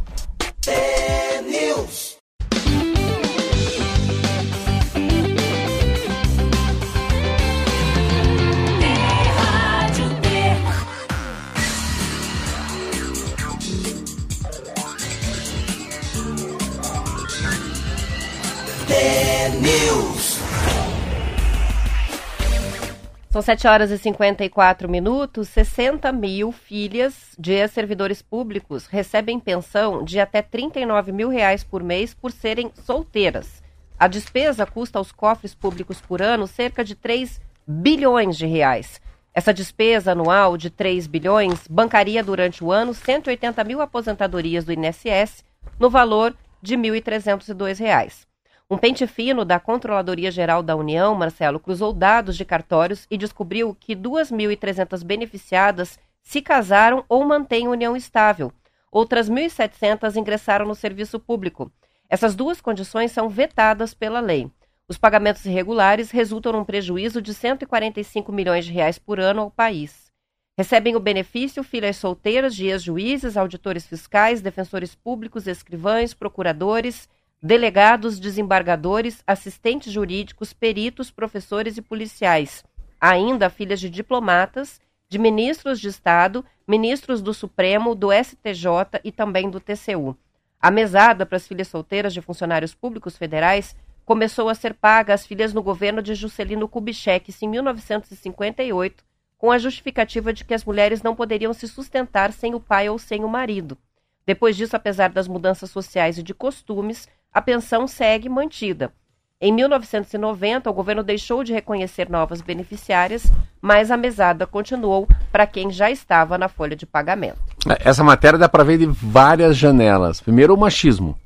São 7 horas e 54 minutos. 60 mil filhas de ex-servidores públicos recebem pensão de até 39 mil reais por mês por serem solteiras. A despesa custa aos cofres públicos por ano cerca de 3 bilhões de reais. Essa despesa anual de 3 bilhões bancaria durante o ano 180 mil aposentadorias do INSS no valor de 1.302 reais. Um pente fino da Controladoria Geral da União, Marcelo, cruzou dados de cartórios e descobriu que 2.300 beneficiadas se casaram ou mantêm união estável. Outras 1.700 ingressaram no serviço público. Essas duas condições são vetadas pela lei. Os pagamentos irregulares resultam num prejuízo de 145 milhões de reais por ano ao país. Recebem o benefício filhas solteiras de ex-juízes, auditores fiscais, defensores públicos, escrivães, procuradores, delegados, desembargadores, assistentes jurídicos, peritos, professores e policiais. Ainda filhas de diplomatas, de ministros de Estado, ministros do Supremo, do STJ e também do TCU. A mesada para as filhas solteiras de funcionários públicos federais começou a ser paga às filhas no governo de Juscelino Kubitschek em 1958, com a justificativa de que as mulheres não poderiam se sustentar sem o pai ou sem o marido. Depois disso, apesar das mudanças sociais e de costumes, a pensão segue mantida. Em 1990, o governo deixou de reconhecer novas beneficiárias, mas a mesada continuou para quem já estava na folha de pagamento. Essa matéria dá para ver de várias janelas. Primeiro, o machismo.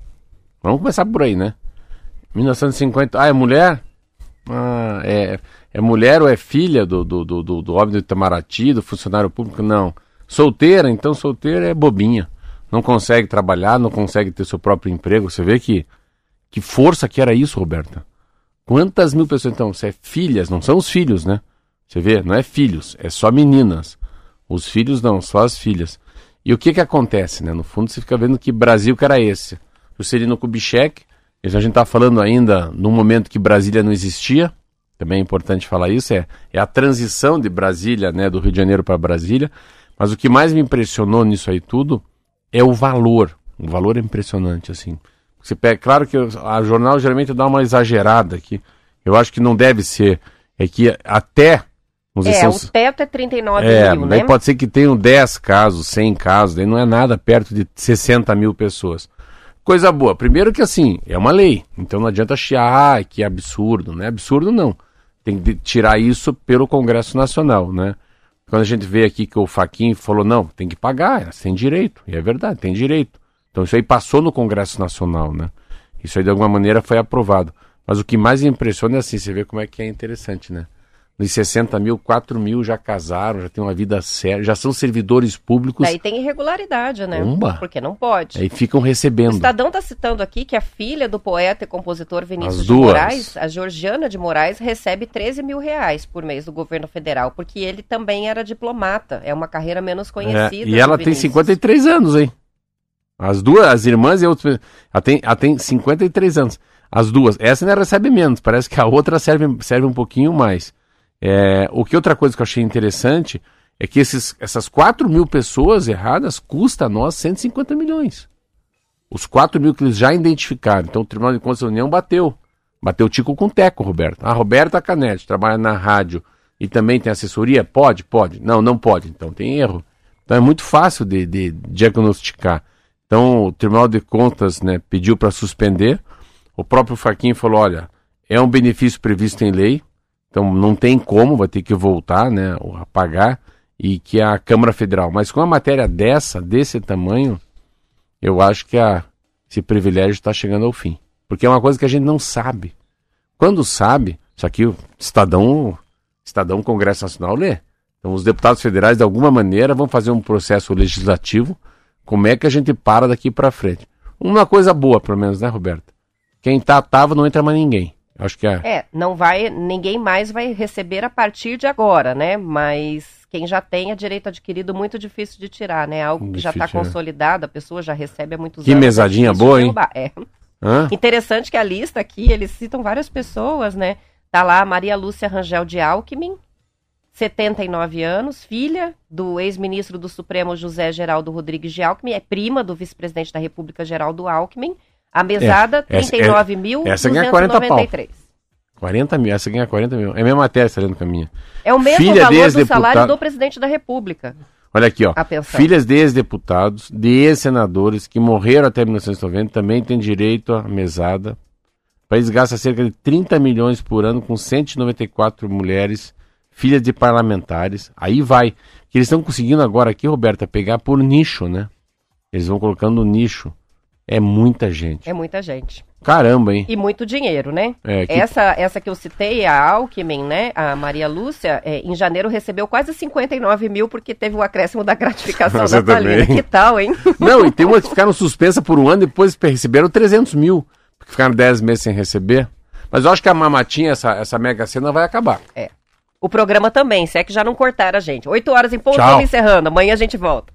Vamos começar por aí, né? 1950. Ah, é mulher? Ah, é, é mulher ou é filha do, do, do, do, do homem do Itamaraty, do funcionário público? Não. Solteira, então solteira é bobinha. Não consegue trabalhar, não consegue ter seu próprio emprego. Você vê que, que força que era isso, Roberta. Quantas mil pessoas, então, se é filhas, não são os filhos, né? Você vê, não é filhos, é só meninas. Os filhos não, só as filhas. E o que que acontece, né? No fundo você fica vendo que Brasil que era esse. Juscelino Kubitschek, isso a gente está falando ainda num momento que Brasília não existia, também é importante falar isso, é, é a transição de Brasília, né, do Rio de Janeiro para Brasília, mas o que mais me impressionou nisso aí tudo é o valor, o valor é impressionante, assim, Você pega, claro que a jornal geralmente dá uma exagerada aqui. Eu acho que não deve ser. É que até. Vamos é, dizer, o teto é 39 é, mil, daí né? pode ser que tenham 10 casos, 100 casos, daí não é nada perto de 60 mil pessoas. Coisa boa. Primeiro que assim, é uma lei. Então não adianta chiar ah, que é absurdo. Não é absurdo, não. Tem que tirar isso pelo Congresso Nacional, né? Quando a gente vê aqui que o Faquin falou, não, tem que pagar, tem direito. E é verdade, tem direito. Então isso aí passou no Congresso Nacional, né? Isso aí de alguma maneira foi aprovado. Mas o que mais impressiona é assim, você vê como é que é interessante, né? Dos 60 mil, 4 mil já casaram, já têm uma vida séria, já são servidores públicos. Daí tem irregularidade, né? Umba. Porque não pode. Aí ficam recebendo. O Estadão está citando aqui que a filha do poeta e compositor Vinícius de Moraes, a Georgiana de Moraes, recebe 13 mil reais por mês do governo federal, porque ele também era diplomata. É uma carreira menos conhecida. É, e ela tem 53 anos, hein? As duas, as irmãs e outras. Ela tem, ela tem 53 anos. As duas. Essa ainda recebe menos. Parece que a outra serve, serve um pouquinho mais. É, o que outra coisa que eu achei interessante é que esses, essas 4 mil pessoas erradas custa a nós 150 milhões. Os 4 mil que eles já identificaram. Então o Tribunal de Contas da União bateu. Bateu tico com teco, Roberto. A Roberta Canete trabalha na rádio e também tem assessoria? Pode? Pode. Não, não pode. Então tem erro. Então é muito fácil de, de diagnosticar. Então o Tribunal de Contas né, pediu para suspender. O próprio Faquinha falou: olha, é um benefício previsto em lei, então não tem como, vai ter que voltar né, a pagar, e que a Câmara Federal. Mas com uma matéria dessa, desse tamanho, eu acho que a, esse privilégio está chegando ao fim. Porque é uma coisa que a gente não sabe. Quando sabe, isso aqui o Estadão, Estadão Congresso Nacional lê. Então os deputados federais, de alguma maneira, vão fazer um processo legislativo. Como é que a gente para daqui para frente? Uma coisa boa, pelo menos, né, Roberto? Quem tá, tava, não entra mais ninguém. Acho que é. É, não vai, ninguém mais vai receber a partir de agora, né? Mas quem já tem é direito adquirido muito difícil de tirar, né? Algo que já está é. consolidado, a pessoa já recebe há muitos que anos. Que mesadinha boa, hein? É. Hã? Interessante que a lista aqui, eles citam várias pessoas, né? Tá lá Maria Lúcia Rangel de Alckmin, 79 anos, filha do ex-ministro do Supremo José Geraldo Rodrigues de Alckmin, é prima do vice-presidente da República Geraldo Alckmin a mesada, é, 39 mil. Essa ganha 40 pau. 40 mil, essa ganha 40 mil. É a mesma matéria, está lendo com a minha. É o mesmo Filha valor do salário do presidente da República. Olha aqui, ó. Filhas de ex-deputados, de ex-senadores que morreram até 1990 também têm direito à mesada. O país gasta cerca de 30 milhões por ano com 194 mulheres, filhas de parlamentares. Aí vai. Que eles estão conseguindo agora aqui, Roberta, pegar por nicho, né? Eles vão colocando nicho. É muita gente. É muita gente. Caramba, hein? E muito dinheiro, né? É, que... essa, essa que eu citei, a Alckmin, né? A Maria Lúcia, é, em janeiro recebeu quase 59 mil porque teve o acréscimo da gratificação natalina. Também. Que tal, hein? Não, e tem umas que ficaram suspensas por um ano e depois receberam 300 mil. Porque ficaram 10 meses sem receber. Mas eu acho que a mamatinha, essa, essa mega cena vai acabar. É. O programa também, se é que já não cortaram a gente. 8 horas em ponto, encerrando. Amanhã a gente volta.